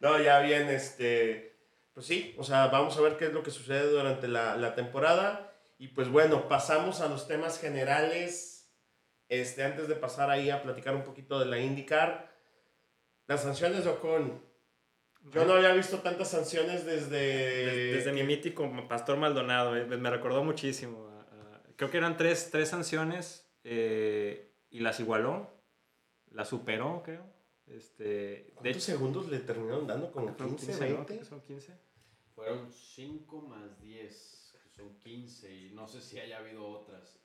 no, ya bien, este. Pues sí, o sea, vamos a ver qué es lo que sucede durante la, la temporada. Y pues bueno, pasamos a los temas generales. Este, antes de pasar ahí a platicar un poquito de la IndyCar. Las sanciones de Ocon. Yo no había visto tantas sanciones desde. Desde, desde mi mítico Pastor Maldonado, eh, me recordó muchísimo. creo que eran tres, tres sanciones eh, y las igualó, las superó, creo. Este, de ¿Cuántos segundos le terminaron dando? ¿Como fueron 15, ¿no? 20? Creo que son 15. Fueron 5 más 10, que son 15. Y no sé si haya habido otras.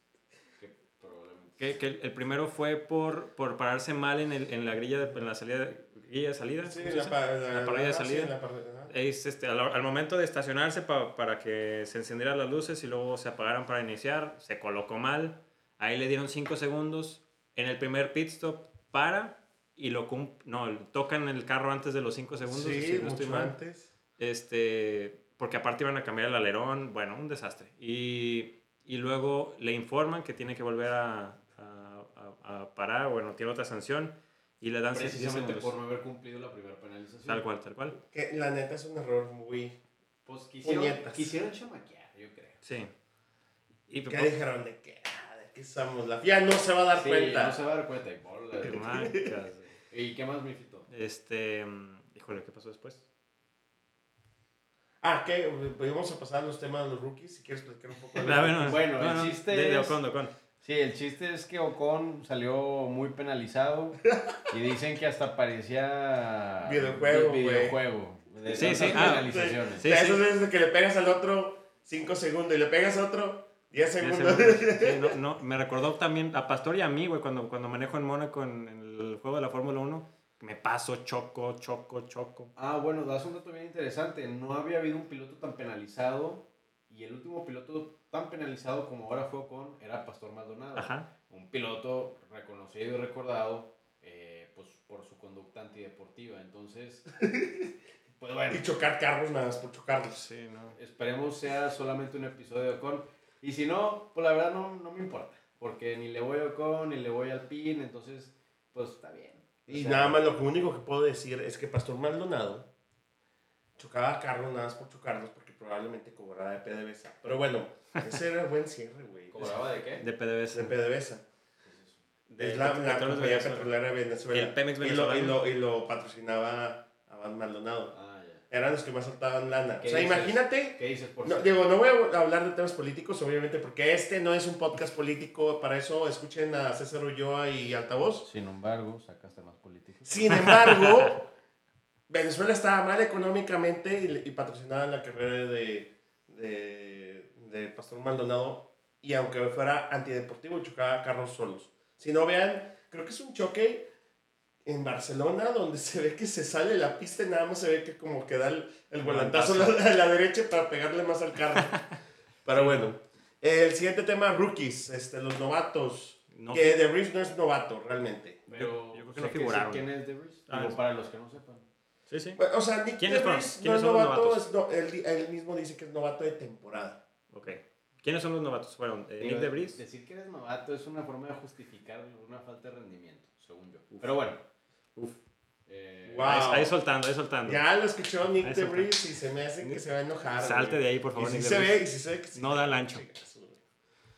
Que probablemente. Que, que el, el primero fue por, por pararse mal en, el, en la grilla, de, en la salida, grilla de salida. Sí, ¿cómo se la, pa- La parrilla de sí, salida. la ajá. Es, este, al, al momento de estacionarse pa- para que se encendieran las luces y luego se apagaran para iniciar, se colocó mal. Ahí le dieron 5 segundos. En el primer pit stop para y lo no, tocan el carro antes de los 5 segundos. Sí, si no estoy mucho mal. antes. Este, porque aparte iban a cambiar el alerón, bueno, un desastre. Y, y luego le informan que tiene que volver a, a- a- a parar, bueno, tiene otra sanción y le dan 10 Precisamente por no haber cumplido la primera penalización. Tal cual, tal cual. Que la neta es un error muy. Pues quisieron, Puñetas. quisieron chamaquear, yo creo. Sí. Y ¿Qué dijeron? ¿De qué? Ah, ¿De qué somos? La FIA no se va a dar Sí, cuenta. no se va a dar cuenta. Y, bola. Qué marcas. [LAUGHS] ¿Y qué más, mi fito? Este, híjole, ¿qué pasó después? Ah, ¿qué? Pues vamos a pasar a los temas de los rookies. Si quieres platicar un poco. de- [LAUGHS] Ah, Bueno, el chiste de, de Ocon, de Ocon. Sí, el chiste es que Ocon salió muy penalizado y dicen que hasta parecía Videojuego, videojuego. De Sí, sí, ah, penalizaciones. Sí, de sí. veces de que le pegas al otro 5 segundos y le pegas a otro 10 Diez segundos. segundos. Sí, [LAUGHS] no, no, me recordó también a Pastor y a mí, güey, cuando, cuando manejo en Mónaco en, en el juego de la Fórmula 1. Me paso, choco, choco, choco. Ah, bueno, das un dato bien interesante. No había habido un piloto tan penalizado Y el último piloto tan penalizado como ahora fue Ocon era Pastor Maldonado. Ajá. Un piloto reconocido y recordado eh, pues, por su conducta antideportiva. Entonces, [LAUGHS] pues bueno, Y chocar carros nada más por chocarlos. Sí, no. esperemos sea solamente un episodio de Ocon. Y si no, pues la verdad no, no me importa. Porque ni le voy a Ocon, ni le voy al PIN. Entonces, pues está bien. O Y sea, nada más lo único que puedo decir es que Pastor Maldonado chocaba carros nada más por chocarlos probablemente cobraba de PDVSA. Pero bueno, ese era buen cierre, güey. ¿Cobraba de qué? De PDVSA. De PDVSA. De Es la, la de compañía Venezuela. petrolera de Venezuela. El Pemex Y lo, y, lo, y lo patrocinaba a Van Maldonado. Ah, ya. Eran los que más soltaban lana. O ¿Qué sea, dices? imagínate. ¿Qué dices por No, digo, no voy a hablar de temas políticos, obviamente, porque este no es un podcast político. Para eso escuchen a César Ulloa y Altavoz. Sin embargo, sacaste más políticos. Sin embargo, [LAUGHS] Venezuela estaba mal económicamente y, y patrocinaba la carrera de, de, de Pastor Maldonado. Y aunque fuera antideportivo, chocaba carros solos. Si no vean, creo que es un choque en Barcelona donde se ve que se sale la pista y nada más se ve que como que da el, el volantazo a la, a la derecha para pegarle más al carro. [LAUGHS] Pero bueno, el siguiente tema, rookies, este, los novatos. No que Vries no es novato realmente. Pero, yo creo que no figuraron. ¿Quién es Debris? Ah, para los que no sepan. Sí, sí. Bueno, o sea, Nick ¿Quiénes no ¿Quiénes es son los novato, novatos? es no- él, él mismo dice que es novato de temporada. Ok. ¿Quiénes son los novatos? Fueron eh, Nick DeVries. Decir que eres novato es una forma de justificar una falta de rendimiento, según yo. Pero bueno. Uf. Eh, Wow. Ahí, ahí soltando, ahí soltando. Ya lo escuchó Nick Eso DeVries y se me hace que se va a enojar. Salte güey. de ahí, por favor, Y si Nick se DeVries. ve, y si se ve que sí. No da el ancho.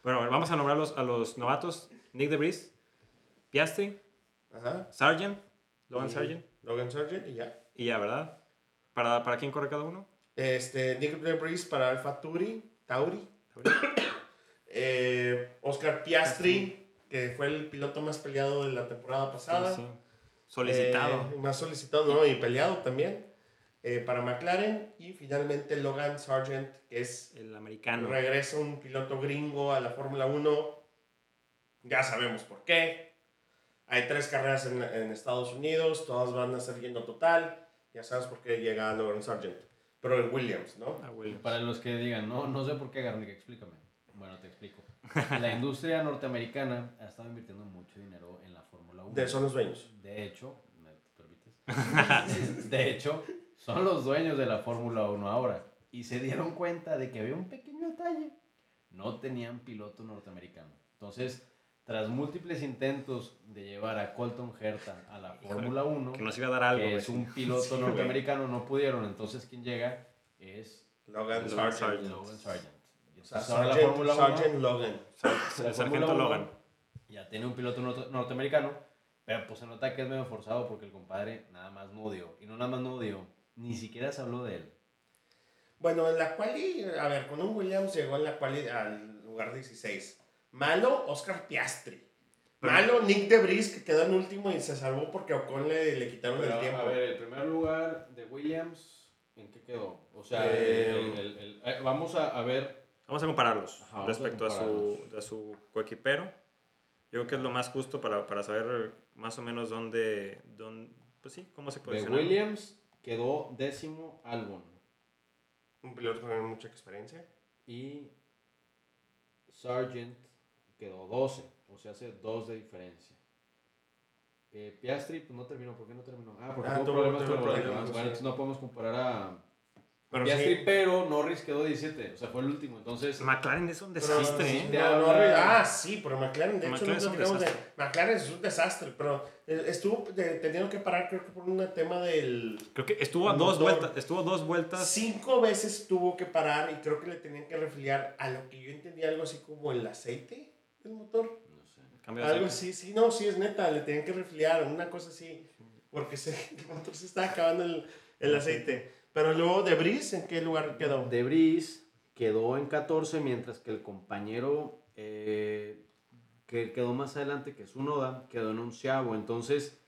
Bueno, vamos a nombrar los- a los novatos. Nick DeVries, Piastri, Ajá. Sargent, Logan Sargent. Logan Sargent y ya. Y ya, ¿verdad? ¿Para, ¿Para quién corre cada uno? Este, Nick DeVries para Alfa Tauri. Tauri. [COUGHS] Eh, Oscar Piastri, que fue el piloto más peleado de la temporada pasada. Sí, sí. Solicitado. Eh, más solicitado, ¿no? Y peleado también. eh, para McLaren. Y finalmente Logan Sargent, que es. el americano. Regresa un piloto gringo a la Fórmula 1. Ya sabemos por qué. Hay tres carreras en, en Estados Unidos. Todas van a ser lleno total. Ya sabes por qué llega Logan Sargent. Pero en Williams, ¿no? Ah, Williams. Para los que digan, no, no sé por qué, Garnick, explícame. Bueno, te explico. La industria norteamericana ha estado invirtiendo mucho dinero en la Fórmula 1. De, son los dueños. De hecho, ¿me permites? [LAUGHS] De hecho, son los dueños de la Fórmula 1 ahora. Y se dieron cuenta de que había un pequeño detalle. No tenían piloto norteamericano. Entonces, tras múltiples intentos de llevar a Colton Herta a la Fórmula 1, Que nos iba a dar algo. que es un piloto Sí, norteamericano, no pudieron. Entonces, quien llega es Logan Sargent. Sargent. Logan Sargent. Y O sea, entonces ahora la Sargent, Fórmula 1 Sargent Logan. El sargento 1 Logan. Ya tiene un piloto norte- norteamericano, pero pues se nota que es medio forzado porque el compadre nada más no dio. Y no nada más no dio, ni siquiera se habló de él. Bueno, en la quali, a ver, con un Williams llegó en la quali al lugar 16. Malo, Oscar Piastri. Malo, Nick DeVries, que quedó en último y se salvó porque a Ocon le, le quitaron Pero, el tiempo. a ver, el primer lugar de Williams, ¿en qué quedó? O sea, Eh, el- el- el- eh, vamos a, a ver. Vamos a compararlos Ajá, vamos a respecto a, su, a su coequipero. Yo creo que es lo más justo para, para saber más o menos dónde, dónde pues sí, cómo se De posiciona. Williams quedó décimo Albon. Un piloto con mucha experiencia. Y Sargent quedó 12, o sea, hace 2 de diferencia. Eh, Piastri pues no terminó, ¿por qué no terminó? Ah, porque Ah, tuvo problemas con los problemas, demás. sí. Bueno, entonces no podemos comparar a Pero Piastri, sí. pero Norris quedó 17, o sea, fue el último. Entonces, McLaren es un Pero, desastre, sí, ¿eh? No, Norris- ah, sí, pero McLaren, de hecho, McLaren no es de- desastre. McLaren es un desastre, pero eh, estuvo de- teniendo que parar, creo que por un tema del. Creo que estuvo a dos motor. vueltas, estuvo dos vueltas. Cinco veces tuvo que parar y creo que le tenían que refiliar a lo que yo entendía algo así como el aceite del motor. no sé. Cambio de Algo así, sí, no, sí es neta, le tenían que refiliar, una cosa así, porque se, [LAUGHS] el motor se estaba acabando el, el aceite. Pero luego de Brice, ¿en qué lugar quedó? De Vries quedó en 14, mientras que el compañero eh, que quedó más adelante, que es Unoda, quedó en onceavo. Entonces,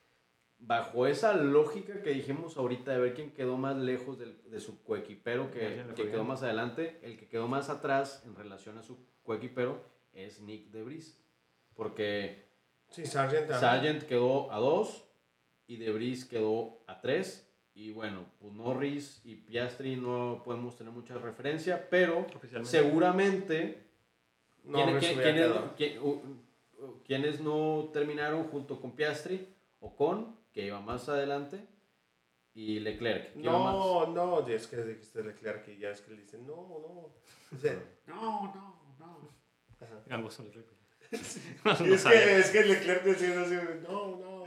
bajo esa lógica que dijimos ahorita de ver quién quedó más lejos del- de su coequipero que, que quedó más adelante, el que quedó más atrás en relación a su coequipero es Nick De Vries. Porque Sí, Sargent. Sargent quedó a 2 y De Vries quedó a 3. y bueno, pues Norris y Piastri no podemos tener mucha referencia, pero seguramente No, ¿quién- Norris quién- hubiera quiénes, quedado. quién- u- u- quiénes no terminaron junto con Piastri? Ocon, que iba más adelante, y Leclerc. que No, no, es que dijiste Leclerc y ya es que le dicen, no, no. [LAUGHS] Dice, no, no, no. Ajá. Ambos son Leclerc. Es, que, es que Leclerc decía así, no, no.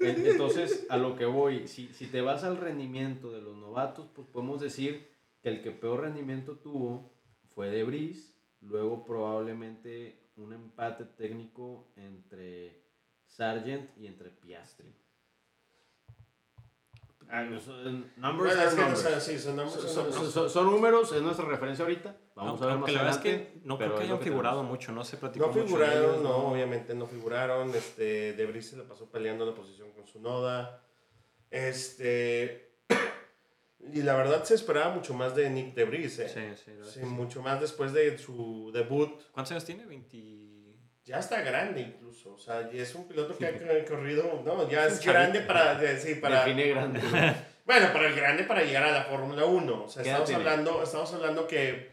En- Entonces, a lo que voy, si, si te vas al rendimiento de los novatos, pues podemos decir que el que peor rendimiento tuvo fue De Vries, luego probablemente un empate técnico entre Sargent y entre Piastri. Son números, es nuestra referencia ahorita. Vamos a ver más la verdad es que no creo que hayan figurado tenemos. mucho, no se platicó No mucho figuraron, ellos, no, obviamente no figuraron. Este, De Vries se la pasó peleando la posición con su Noda. Este. Y la verdad se esperaba mucho más de Nick De Vries, ¿eh? Sí, sí, Sí, sí. mucho más después de su debut. ¿Cuántos años tiene? 20... Ya está grande incluso. O sea, ya es un piloto que ha cor- corrido. No, ya Es grande para. Sí, para. Define grande. [LAUGHS] Bueno, para el grande para llegar a la Fórmula 1. O sea, ¿Qué edad estamos tiene? hablando, estamos hablando que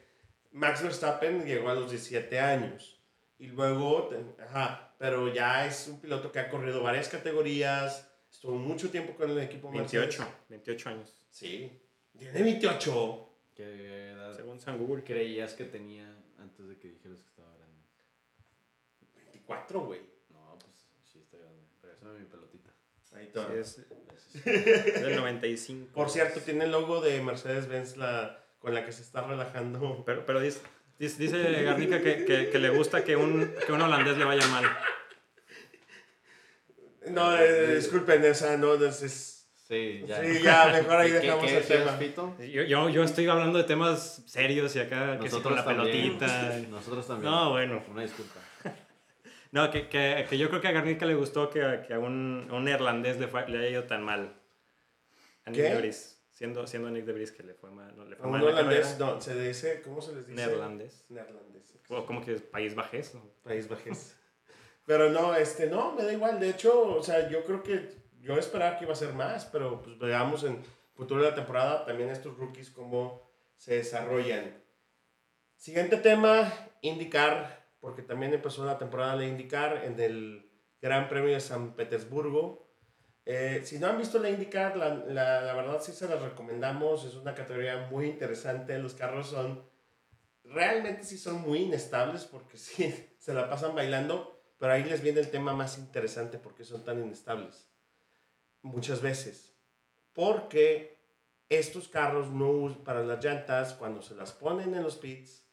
Max Verstappen llegó a los 17 años. Y luego, ajá, pero ya es un piloto que ha corrido varias categorías, estuvo mucho tiempo con el equipo Mercedes. 28, 28 años. Sí, tiene 28. ¿Qué edad Según San Google. creías que tenía antes de que dijeras que 24, güey. No, pues sí está grande. Regresame mi pelotita. Ahí Sí, todo. es Gracias. [LAUGHS] del 95. Por cierto, tiene el logo de Mercedes-Benz la, con la que se está relajando. Pero, pero dice, dice, dice Garnica que, que, que le gusta que un, que un holandés le vaya mal. No, eh, disculpen, esa no, es- es... Sí, ya. Sí, ya, mejor ahí [LAUGHS] ¿Qué- dejamos qué el decías, tema. Pito? Yo, yo, yo estoy hablando de temas serios y acá, que sí con la también. pelotita. [LAUGHS] Nosotros también. No, bueno. Una disculpa. No, que, que, que yo creo que a Garnica le gustó que, que a un, un neerlandés le, fue- le haya ido tan mal. A Nick de Vries. Siendo, siendo Nick de Vries que le fue mal. no, le fue A mal un carrera. no, se dice, ¿cómo se les dice? Neerlandés. Neerlandés. O como que es país bajés. ¿no? País Bajés. Pero no, este, no, me da igual. De hecho, o sea, yo creo que yo esperaba que iba a ser más, pero pues veamos en futuro de la temporada también estos rookies cómo se desarrollan. Siguiente tema, indicar, porque también empezó la temporada de indicar en el Gran Premio de San Petersburgo. Eh, si no han visto la indicar, la, la, la verdad sí se las recomendamos. Es una categoría muy interesante. Los carros son realmente sí son muy inestables porque [LAUGHS] sí se la pasan bailando, pero ahí les viene el tema más interesante porque son tan inestables. Muchas veces. Porque estos carros no para las llantas, cuando se las ponen en los pits,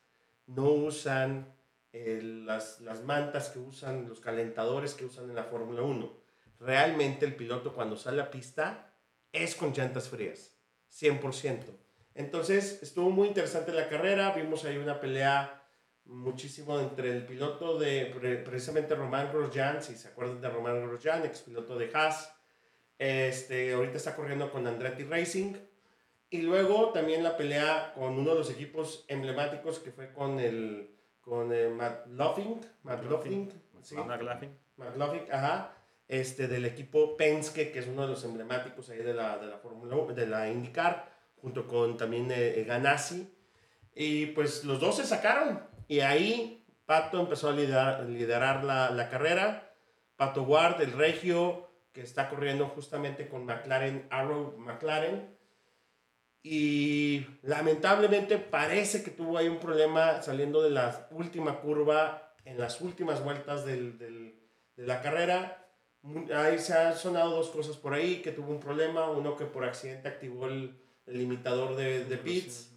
no usan eh, las, las mantas que usan, los calentadores que usan en la Fórmula 1. Realmente el piloto cuando sale a pista es con llantas frías, 100%. Entonces estuvo muy interesante la carrera, vimos ahí una pelea muchísimo entre el piloto de pre- precisamente Román Grosjean, si se acuerdan de Román Grosjean, ex piloto de Haas, este, ahorita está corriendo con Andretti Racing, y luego también la pelea con uno de los equipos emblemáticos que fue con el con eh, Matt Loffing, Matt Loffing, sí, McLaughlin. McLaughlin, ajá, este, del equipo Penske, que es uno de los emblemáticos ahí de la, de la Fórmula 1, de la IndyCar, junto con también eh, Ganassi. Y pues los dos se sacaron. Y ahí Pato empezó a liderar, liderar la, la carrera. Pato Ward, el regio, que está corriendo justamente con McLaren, Arrow McLaren. Y lamentablemente parece que tuvo ahí un problema saliendo de la última curva en las últimas vueltas del, del- de la carrera. Ahí se han sonado dos cosas por ahí, que tuvo un problema, uno que por accidente activó el, el limitador de, de pits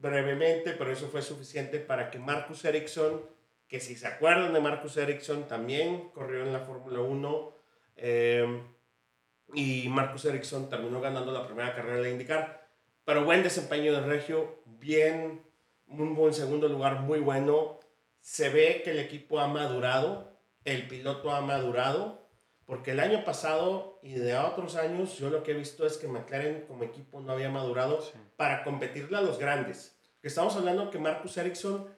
brevemente, pero eso fue suficiente para que Marcus Ericsson, que si se acuerdan de Marcus Ericsson, también corrió en la Fórmula 1, eh, y Marcus Ericsson terminó ganando la primera carrera de indicar, pero buen desempeño de Regio, bien, un buen segundo lugar, muy bueno, se ve que el equipo ha madurado, el piloto ha madurado, porque el año pasado y de otros años yo lo que he visto es que McLaren como equipo no había madurado Sí. para competirle a los grandes. Estamos hablando que Marcus Ericsson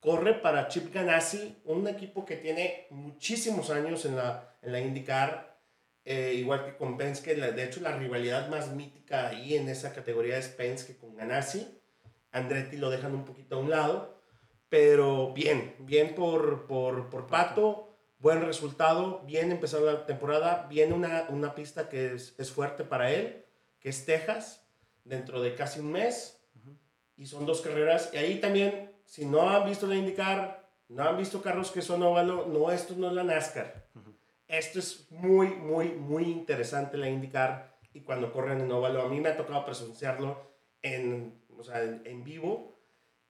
corre para Chip Ganassi, un equipo que tiene muchísimos años en la, en la IndyCar. Eh, igual que con Penske, la- de hecho la rivalidad más mítica ahí en esa categoría es Penske con Ganassi. Andretti lo dejan un poquito a un lado, pero bien, bien por, por, por Pato, buen resultado, bien empezó la temporada, viene una, una pista que es, es fuerte para él, que es Texas, dentro de casi un mes, y son dos carreras, y ahí también, si no han visto la IndyCar, no han visto carros que son óvalo, no, esto no es la NASCAR. Esto es muy, muy, muy interesante la IndyCar y cuando corren en óvalo, a mí me ha tocado presenciarlo en, o sea, en, vivo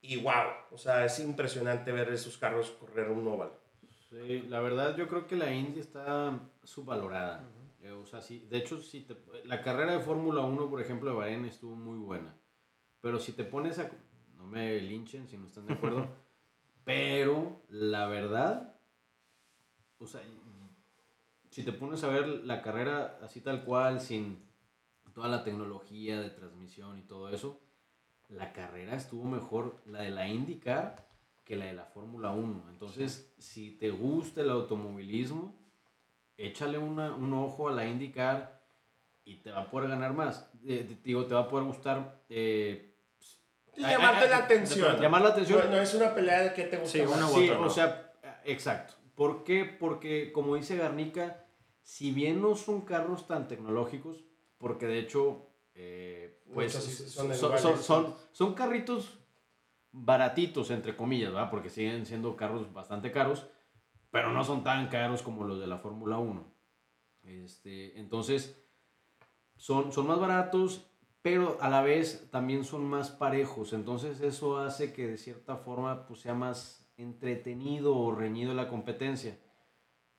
y wow, o sea, es impresionante ver esos carros correr un óvalo. Sí, la verdad yo creo que la Indy está subvalorada. Eh, o sea, sí, de hecho, si te- la carrera de Fórmula 1, por ejemplo, de Bahrein estuvo muy buena. Pero si te pones a... No me linchen si no están de acuerdo. [LAUGHS] pero la verdad, o sea, si te pones a ver la carrera así tal cual, sin toda la tecnología de transmisión y todo eso, la carrera estuvo mejor, la de la IndyCar, que la de la Fórmula 1. Entonces, si te gusta el automovilismo, échale una- un ojo a la IndyCar y te va a poder ganar más. Eh, te digo, te va a poder gustar. eh, Y Ay, llamarte ay, la ay, atención. Llamar la atención. No, no es una pelea de que te gusta Sí, más. una u Sí, otra, o ¿no? sea, exacto. ¿Por qué? Porque, como dice Garnica, si bien no son carros tan tecnológicos, porque de hecho, eh, pues son son, son, iguales. son- son carritos baratitos, entre comillas, ¿verdad? Porque siguen siendo carros bastante caros, pero no son tan caros como los de la Fórmula 1. Este, entonces, son, son más baratos, pero a la vez también son más parejos. Entonces eso hace que de cierta forma pues, sea más entretenido o reñido la competencia.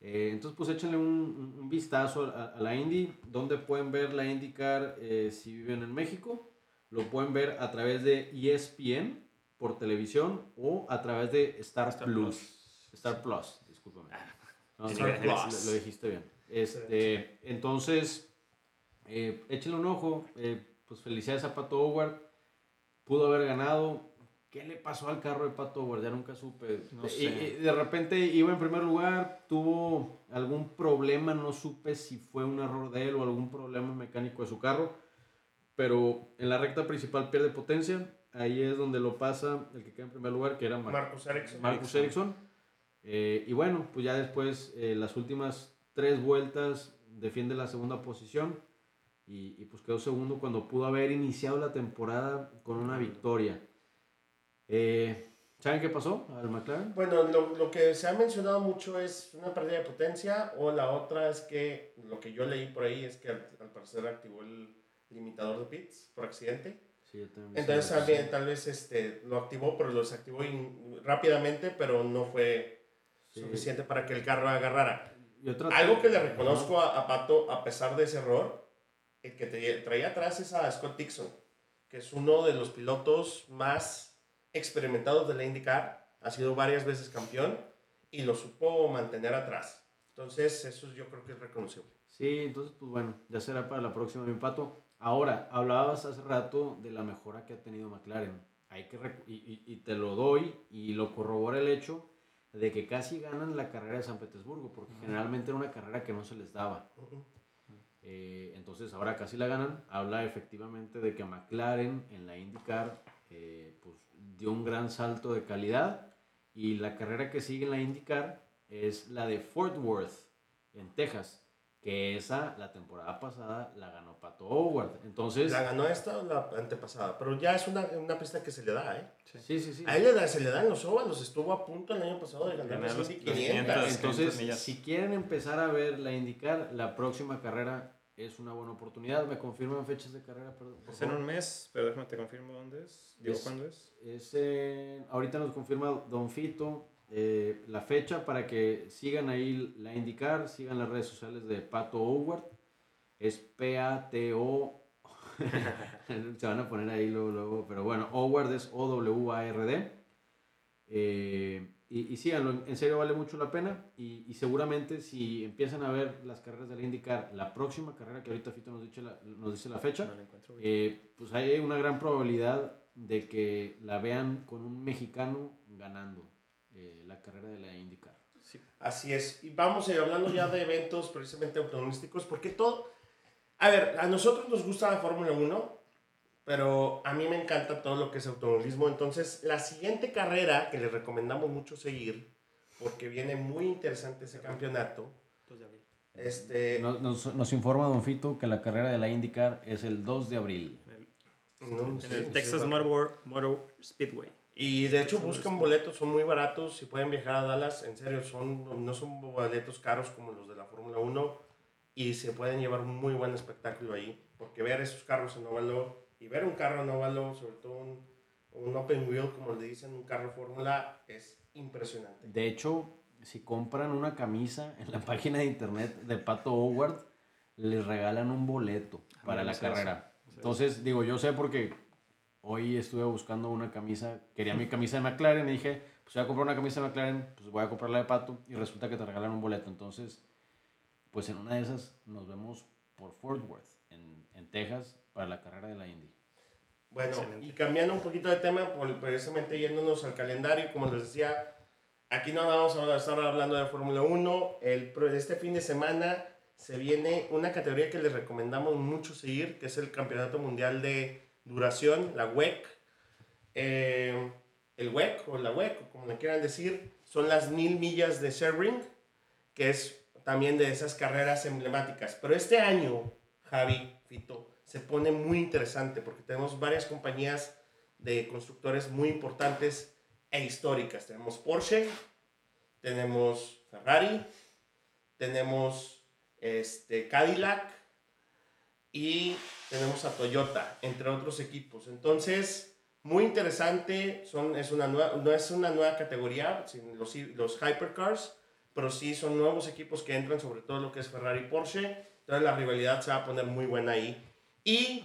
Eh, entonces pues échenle un, vistazo a, a la Indy, donde pueden ver la IndyCar eh, si viven en México. Lo pueden ver a través de ESPN por televisión o a través de Star, Star Plus. Plus. Star Plus, discúlpame. No, en Star. Plus, Lo, lo dijiste bien. Este, entonces, eh, échenle un ojo. eh, pues felicidades a Pato Howard. Pudo haber ganado. ¿Qué le pasó al carro de Pato Howard? Ya nunca supe. No Y- sé. y de repente iba en primer lugar, tuvo algún problema, no supe si fue un error de él o algún problema mecánico de su carro. Pero en la recta principal pierde potencia. Ahí es donde lo pasa el que queda en primer lugar, que era Mar- Marcus Ericsson. Marcus Ericsson. Eh, y bueno, pues ya después, eh, las últimas tres vueltas, defiende la segunda posición. Y, y pues quedó segundo cuando pudo haber iniciado la temporada con una victoria. Eh, ¿Saben qué pasó al McLaren? Bueno, lo, lo que se ha mencionado mucho es una pérdida de potencia o la otra es que lo que yo leí por ahí es que al, al parecer activó el limitador de pits por accidente. Sí, yo también Entonces también tal vez este, lo activó, pero lo desactivó in- rápidamente, pero no fue Sí. suficiente para que el carro agarrara. Algo que le reconozco a, a Pato, a pesar de ese error, el que te- traía atrás es a Scott Dixon, que es uno de los pilotos más experimentados de la IndyCar, ha sido varias veces campeón y lo supo mantener atrás. Entonces, eso yo creo que es reconocible. Sí, entonces, pues bueno, ya será para la próxima, mi pato. Ahora, hablabas hace rato de la mejora que ha tenido McLaren. Hay que y, y- y te lo doy y lo corrobora el hecho de que casi ganan la carrera de San Petersburgo, porque generalmente era una carrera que no se les daba. Eh, entonces, ahora casi la ganan. Habla efectivamente de que McLaren en la IndyCar eh, pues, dio un gran salto de calidad. Y la carrera que sigue en la IndyCar es la de Fort Worth, en Texas. Que esa, la temporada pasada, la ganó Pato Howard. Entonces, La ganó esta o la antepasada, pero ya es una, una pista que se le da, ¿eh? sí, sí, sí. A él le da- se le dan los óvalos, estuvo a punto el año pasado de ganar los 500. 500. Entonces, millas. si quieren empezar a ver la IndyCar, la próxima carrera es una buena oportunidad. ¿Me confirman fechas de carrera? Perdón, Es en un mes, pero déjame te confirmo dónde es. Digo, Es- ¿cuándo es? Es, ahorita nos confirma Don Fito eh, la fecha para que sigan ahí la indicar, sigan las redes sociales de Pato Howard. Es P-A-T-O. [LAUGHS] Se van a poner ahí luego, luego. Pero bueno, Howard es O-W-A-R-D. Eh, y, y síganlo, en- serio vale mucho la pena. Y, y seguramente si empiezan a ver las carreras de la IndyCar, la próxima carrera que ahorita Fito nos dice la, nos dice la fecha, No eh, pues hay una gran probabilidad de que la vean con un mexicano ganando eh, la carrera de la IndyCar. Así es. Y vamos a ir hablando ya de eventos precisamente automovilísticos, porque todo... A ver, a nosotros nos gusta la Fórmula 1, pero a mí me encanta todo lo que es automovilismo. Entonces, la siguiente carrera que les recomendamos mucho seguir, porque viene muy interesante ese campeonato, este, Nos, nos- nos informa Don Fito que la carrera de la IndyCar es el 2 de abril. no, En sí, el sí, Texas sí, Motor, Motor Speedway. Y de hecho buscan boletos, son muy baratos, si pueden viajar a Dallas, en serio, son, no son boletos caros como los de la Fórmula 1 y se pueden llevar un muy buen espectáculo ahí, porque ver esos carros en óvalo y ver un carro en óvalo, sobre todo un, un open wheel, como le dicen, un carro Fórmula, es impresionante. De hecho, si compran una camisa en la [LAUGHS] página de internet de Pato Howard, les regalan un boleto para no la carrera. Entonces, digo, yo sé porque hoy estuve buscando una camisa, quería mi camisa de McLaren y dije, pues voy a comprar una camisa de McLaren, pues voy a comprar la de Pato y resulta que te regalan un boleto. Entonces, pues en una de esas nos vemos por Fort Worth, en, en Texas, para la carrera de la Indy. Bueno, Excelente. y cambiando un poquito de tema, precisamente yéndonos al calendario, como les decía, aquí no vamos a estar hablando de Fórmula 1. El, este fin de semana se viene una categoría que les recomendamos mucho seguir, que es el Campeonato Mundial de Duración, la WEC. Eh, el WEC o la WEC, como le quieran decir, son las mil millas de Sebring, que es también de esas carreras emblemáticas. Pero este año, Javi, Fito, se pone muy interesante porque tenemos varias compañías de constructores muy importantes e históricas. Tenemos Porsche, tenemos Ferrari, tenemos este, Cadillac y tenemos a Toyota, entre otros equipos. Entonces, muy interesante, son, es una nueva, no es una nueva categoría, los, los hypercars, pero sí son nuevos equipos que entran, sobre todo lo que es Ferrari Porsche. Entonces la rivalidad se va a poner muy buena ahí. Y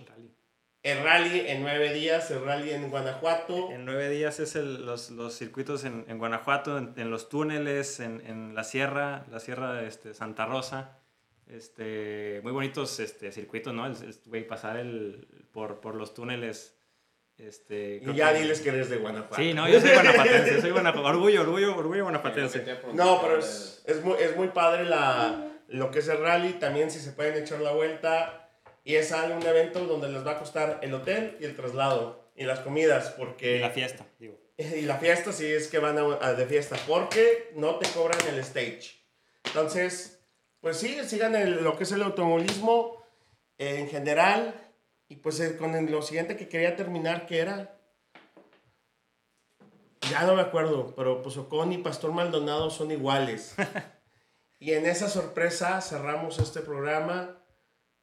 el rally en nueve días, el rally en Guanajuato. En nueve días es el- los, los circuitos en, en Guanajuato, en, en los túneles, en, en la sierra, la sierra de este, Santa Rosa. Este, muy bonitos este, circuitos, ¿no? El, el- pasar el, por, por los túneles. Este, Y ya que- diles que eres de Guanajuato. Sí, no, yo soy guanajuatense, soy [LAUGHS] guanajuatense. Orgullo, orgullo, orgullo guanajuatense. No, pero es, es, muy, es muy padre la, lo que es el rally. También si se pueden echar la vuelta. Y es algo, un evento donde les va a costar el hotel y el traslado. Y las comidas, porque... Y la fiesta, digo. [LAUGHS] Y la fiesta sí es que van a, a- de fiesta, porque no te cobran el stage. Entonces, pues sí, sigan el- lo que es el automovilismo eh, en general. Y pues eh, con el- lo siguiente que quería terminar, que era... Ya no me acuerdo, pero pues Ocon y Pastor Maldonado son iguales. [LAUGHS] y en esa sorpresa cerramos este programa.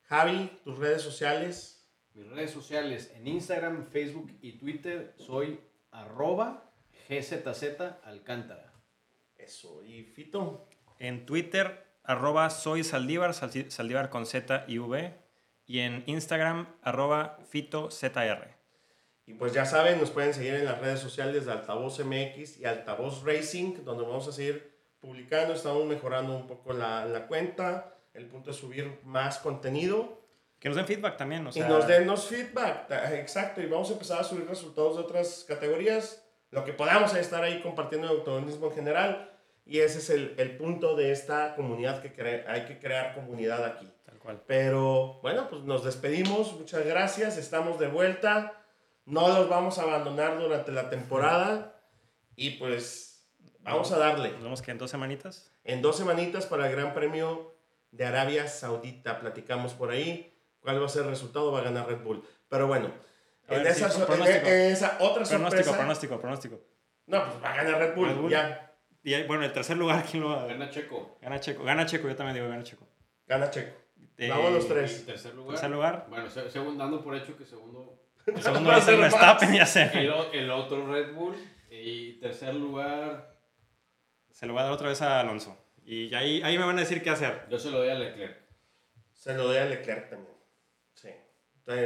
Javi, tus redes sociales. Mis redes sociales en Instagram, Facebook y Twitter soy arroba GZZ Alcántara. Eso, y Fito. En Twitter, arroba soy Saldívar, Saldívar con Z y V. Y en Instagram, arroba FitoZR. Y pues ya saben, nos pueden seguir en las redes sociales de Altavoz MX y Altavoz Racing, donde vamos a seguir publicando. Estamos mejorando un poco la, la cuenta. El punto es subir más contenido. Que nos den feedback también, o sea, y nos denos feedback. Exacto. Y vamos a empezar a subir resultados de otras categorías. Lo que podamos estar ahí compartiendo el automovilismo en general. Y ese es el, el punto de esta comunidad que cre- hay que crear comunidad aquí. tal cual. Pero bueno, pues nos despedimos. Muchas gracias. Estamos de vuelta. No los vamos a abandonar durante la temporada. Y pues vamos a darle. Nos vemos que en dos semanitas. En dos semanitas para el Gran Premio de Arabia Saudita. Platicamos por ahí. ¿Cuál va a ser el resultado? Va a ganar Red Bull. Pero bueno, en, ver, esa, sí, so- en- pronóstico. en esa otra Pronóstico, sorpresa. pronóstico, pronóstico. No, pues va a ganar Red Bull. Red Bull. Ya. Y bueno, el tercer lugar, ¿quién lo va a Gana Checo. Gana Checo. Gana Checo, yo también digo gana Checo. Gana Checo. Eh, Vamos los En tres. tercer lugar. Tercer lugar. Bueno, se- según dando por hecho que segundo. [LAUGHS] El segundo Va a ser. Verstappen, ya sé. El, el otro Red Bull. Y tercer lugar, Se lo va a dar otra vez a Alonso. Y ahí, ahí me van a decir qué hacer. yo se lo doy a Leclerc. Se lo doy a Leclerc también. Sí.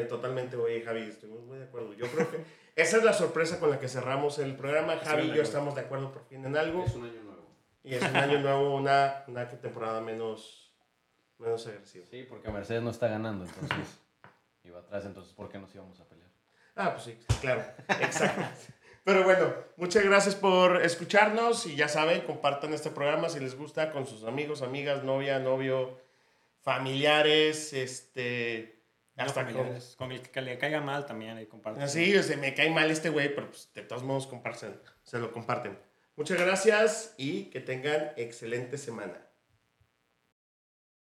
Totalmente, oye, Javi, estoy muy de acuerdo. Yo creo que [LAUGHS] esa es la sorpresa con la que cerramos el programa. Javi y yo estamos de acuerdo por fin en algo. Es un año nuevo. Y es un año [LAUGHS] nuevo, una, una temporada menos, menos agresiva. Sí, porque Mercedes no está ganando, entonces. [LAUGHS] Iba atrás, entonces, ¿por qué nos íbamos a pelear? Ah, pues sí, claro. Exacto. Pero bueno, muchas gracias por escucharnos y ya saben, compartan este programa si les gusta con sus amigos, amigas, novia, novio, familiares, este... No, Hasta con... familiares. con... el que le caiga mal también ahí comparten. Así, o sea, me cae mal este güey, pero pues, de todos modos comparten, se lo comparten. Muchas gracias y que tengan excelente semana.